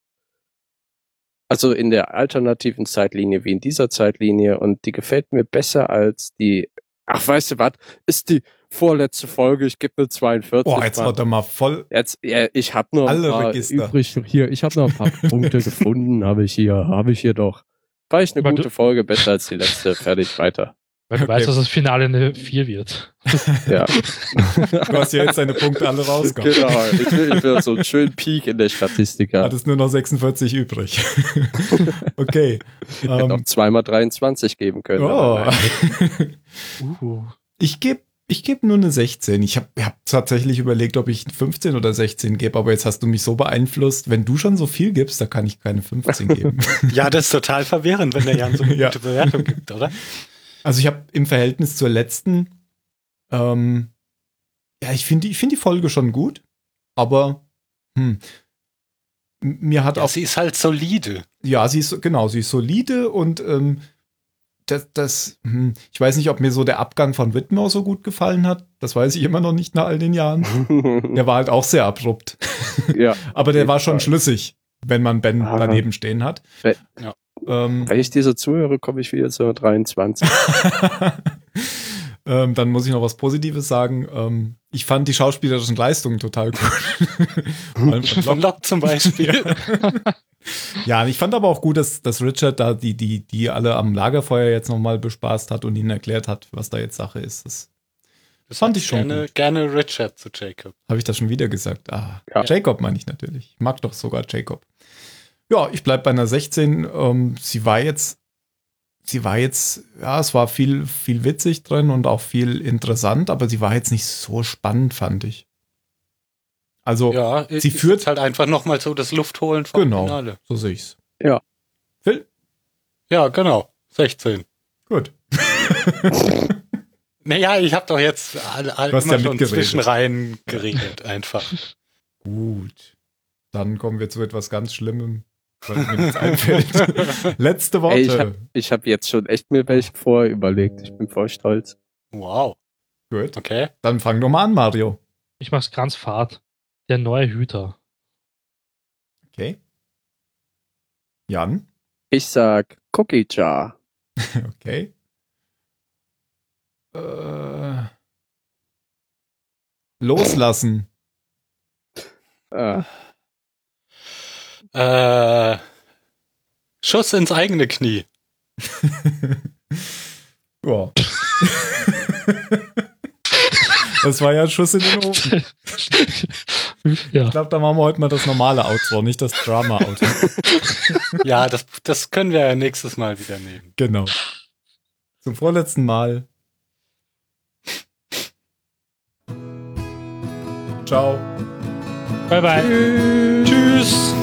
also in der alternativen Zeitlinie wie in dieser Zeitlinie und die gefällt mir besser als die Ach, weißt du was? Ist die vorletzte Folge, ich gebe eine 42. Boah, jetzt wird er mal voll. Jetzt, ja, ich habe noch Alle ein paar Register. übrig hier. Ich habe noch ein paar Punkte gefunden, habe ich hier, habe ich hier doch. War ich eine Weil gute Folge, besser als die letzte. Fertig, weiter. Weil du Okay. weißt, dass das Finale eine 4 wird. Ja, Du hast ja jetzt deine Punkte alle rausgehauen. genau. Ich will, ich will so einen schöenen Peak in der Statistik haben. Hattest nur noch 46 übrig. okay. Hätte auch Ähm, zweimal 23 geben können. oh. Uh. Ich gebe ich geb nur eine 16. Ich habe hab tatsächlich überlegt, ob ich 15 oder 16 gebe, aber jetzt hast du mich so beeinflusst. Wenn du schon so viel gibst, da kann ich keine 15 geben. Ja, das ist total verwirrend, wenn der Jan so eine Ja. gute Bewertung gibt, oder? Also ich habe im Verhältnis zur letzten, ähm, ja, ich finde die, ich find die Folge schon gut, aber hm, mir hat Ja, auch sie ist halt solide. Ja, sie ist genau, sie ist solide und ähm, das, das hm, ich weiß nicht, ob mir so der Abgang von Whitmore so gut gefallen hat. Das weiß ich immer noch nicht nach all den Jahren. Der war halt auch sehr abrupt. ja, Aber der war schon Fall. schlüssig, wenn man Ben Ah. daneben stehen hat. Wenn- Ja. Ähm, wenn ich diese zuhöre, komme ich wieder zu 23. ähm, dann muss ich noch was Positives sagen. Ähm, ich fand die schauspielerischen Leistungen total gut. Von Von Locke. Locke zum Beispiel. Ja, und ich fand aber auch gut, dass, dass Richard da die, die, die alle am Lagerfeuer jetzt nochmal bespaßt hat und ihnen erklärt hat, was da jetzt Sache ist. Das Das Fand ich schon gerne, gerne Richard zu Jacob. habe ich das schon wieder gesagt. Ah, Ja. Jacob meine ich natürlich. Ich mag doch sogar Jacob. Ja, ich bleib bei einer 16. Ähm, sie war jetzt, sie war jetzt, ja, es war viel, viel witzig drin und auch viel interessant, aber sie war jetzt nicht so spannend, fand ich. Also, Ja, sie ist führt- halt einfach nochmal so das Luftholen vom Genau. Finale. so sehe ich's. Ja. Phil? Ja, genau. 16. Gut. Naja, ich habe doch jetzt alle, alle immer ja schon mitgeredet. zwischen rein geredet, einfach. Gut. Dann kommen wir zu etwas ganz Schlimmem, was mir jetzt einfällt. Letzte Worte. Ey, ich hab- habe jetzt schon echt mir welche vorher überlegt. Ich bin voll stolz. Wow. Gut. Okay. Dann fang doch mal an, Mario. Ich mach's ganz fad. Der neue Hüter. Okay. Jan. Ich sag Cookie Jar. Okay. Äh, loslassen. Ah, Äh, Schuss ins eigene Knie. ja. das war ja ein Schuss in den Ofen. ja. Ich glaube, da machen wir heute mal das normale Outro, nicht das Drama-Outro. Ja, das, das können wir ja nächstes Mal wieder nehmen. genau. Zum vorletzten Mal. Ciao. Bye bye. Tschüss.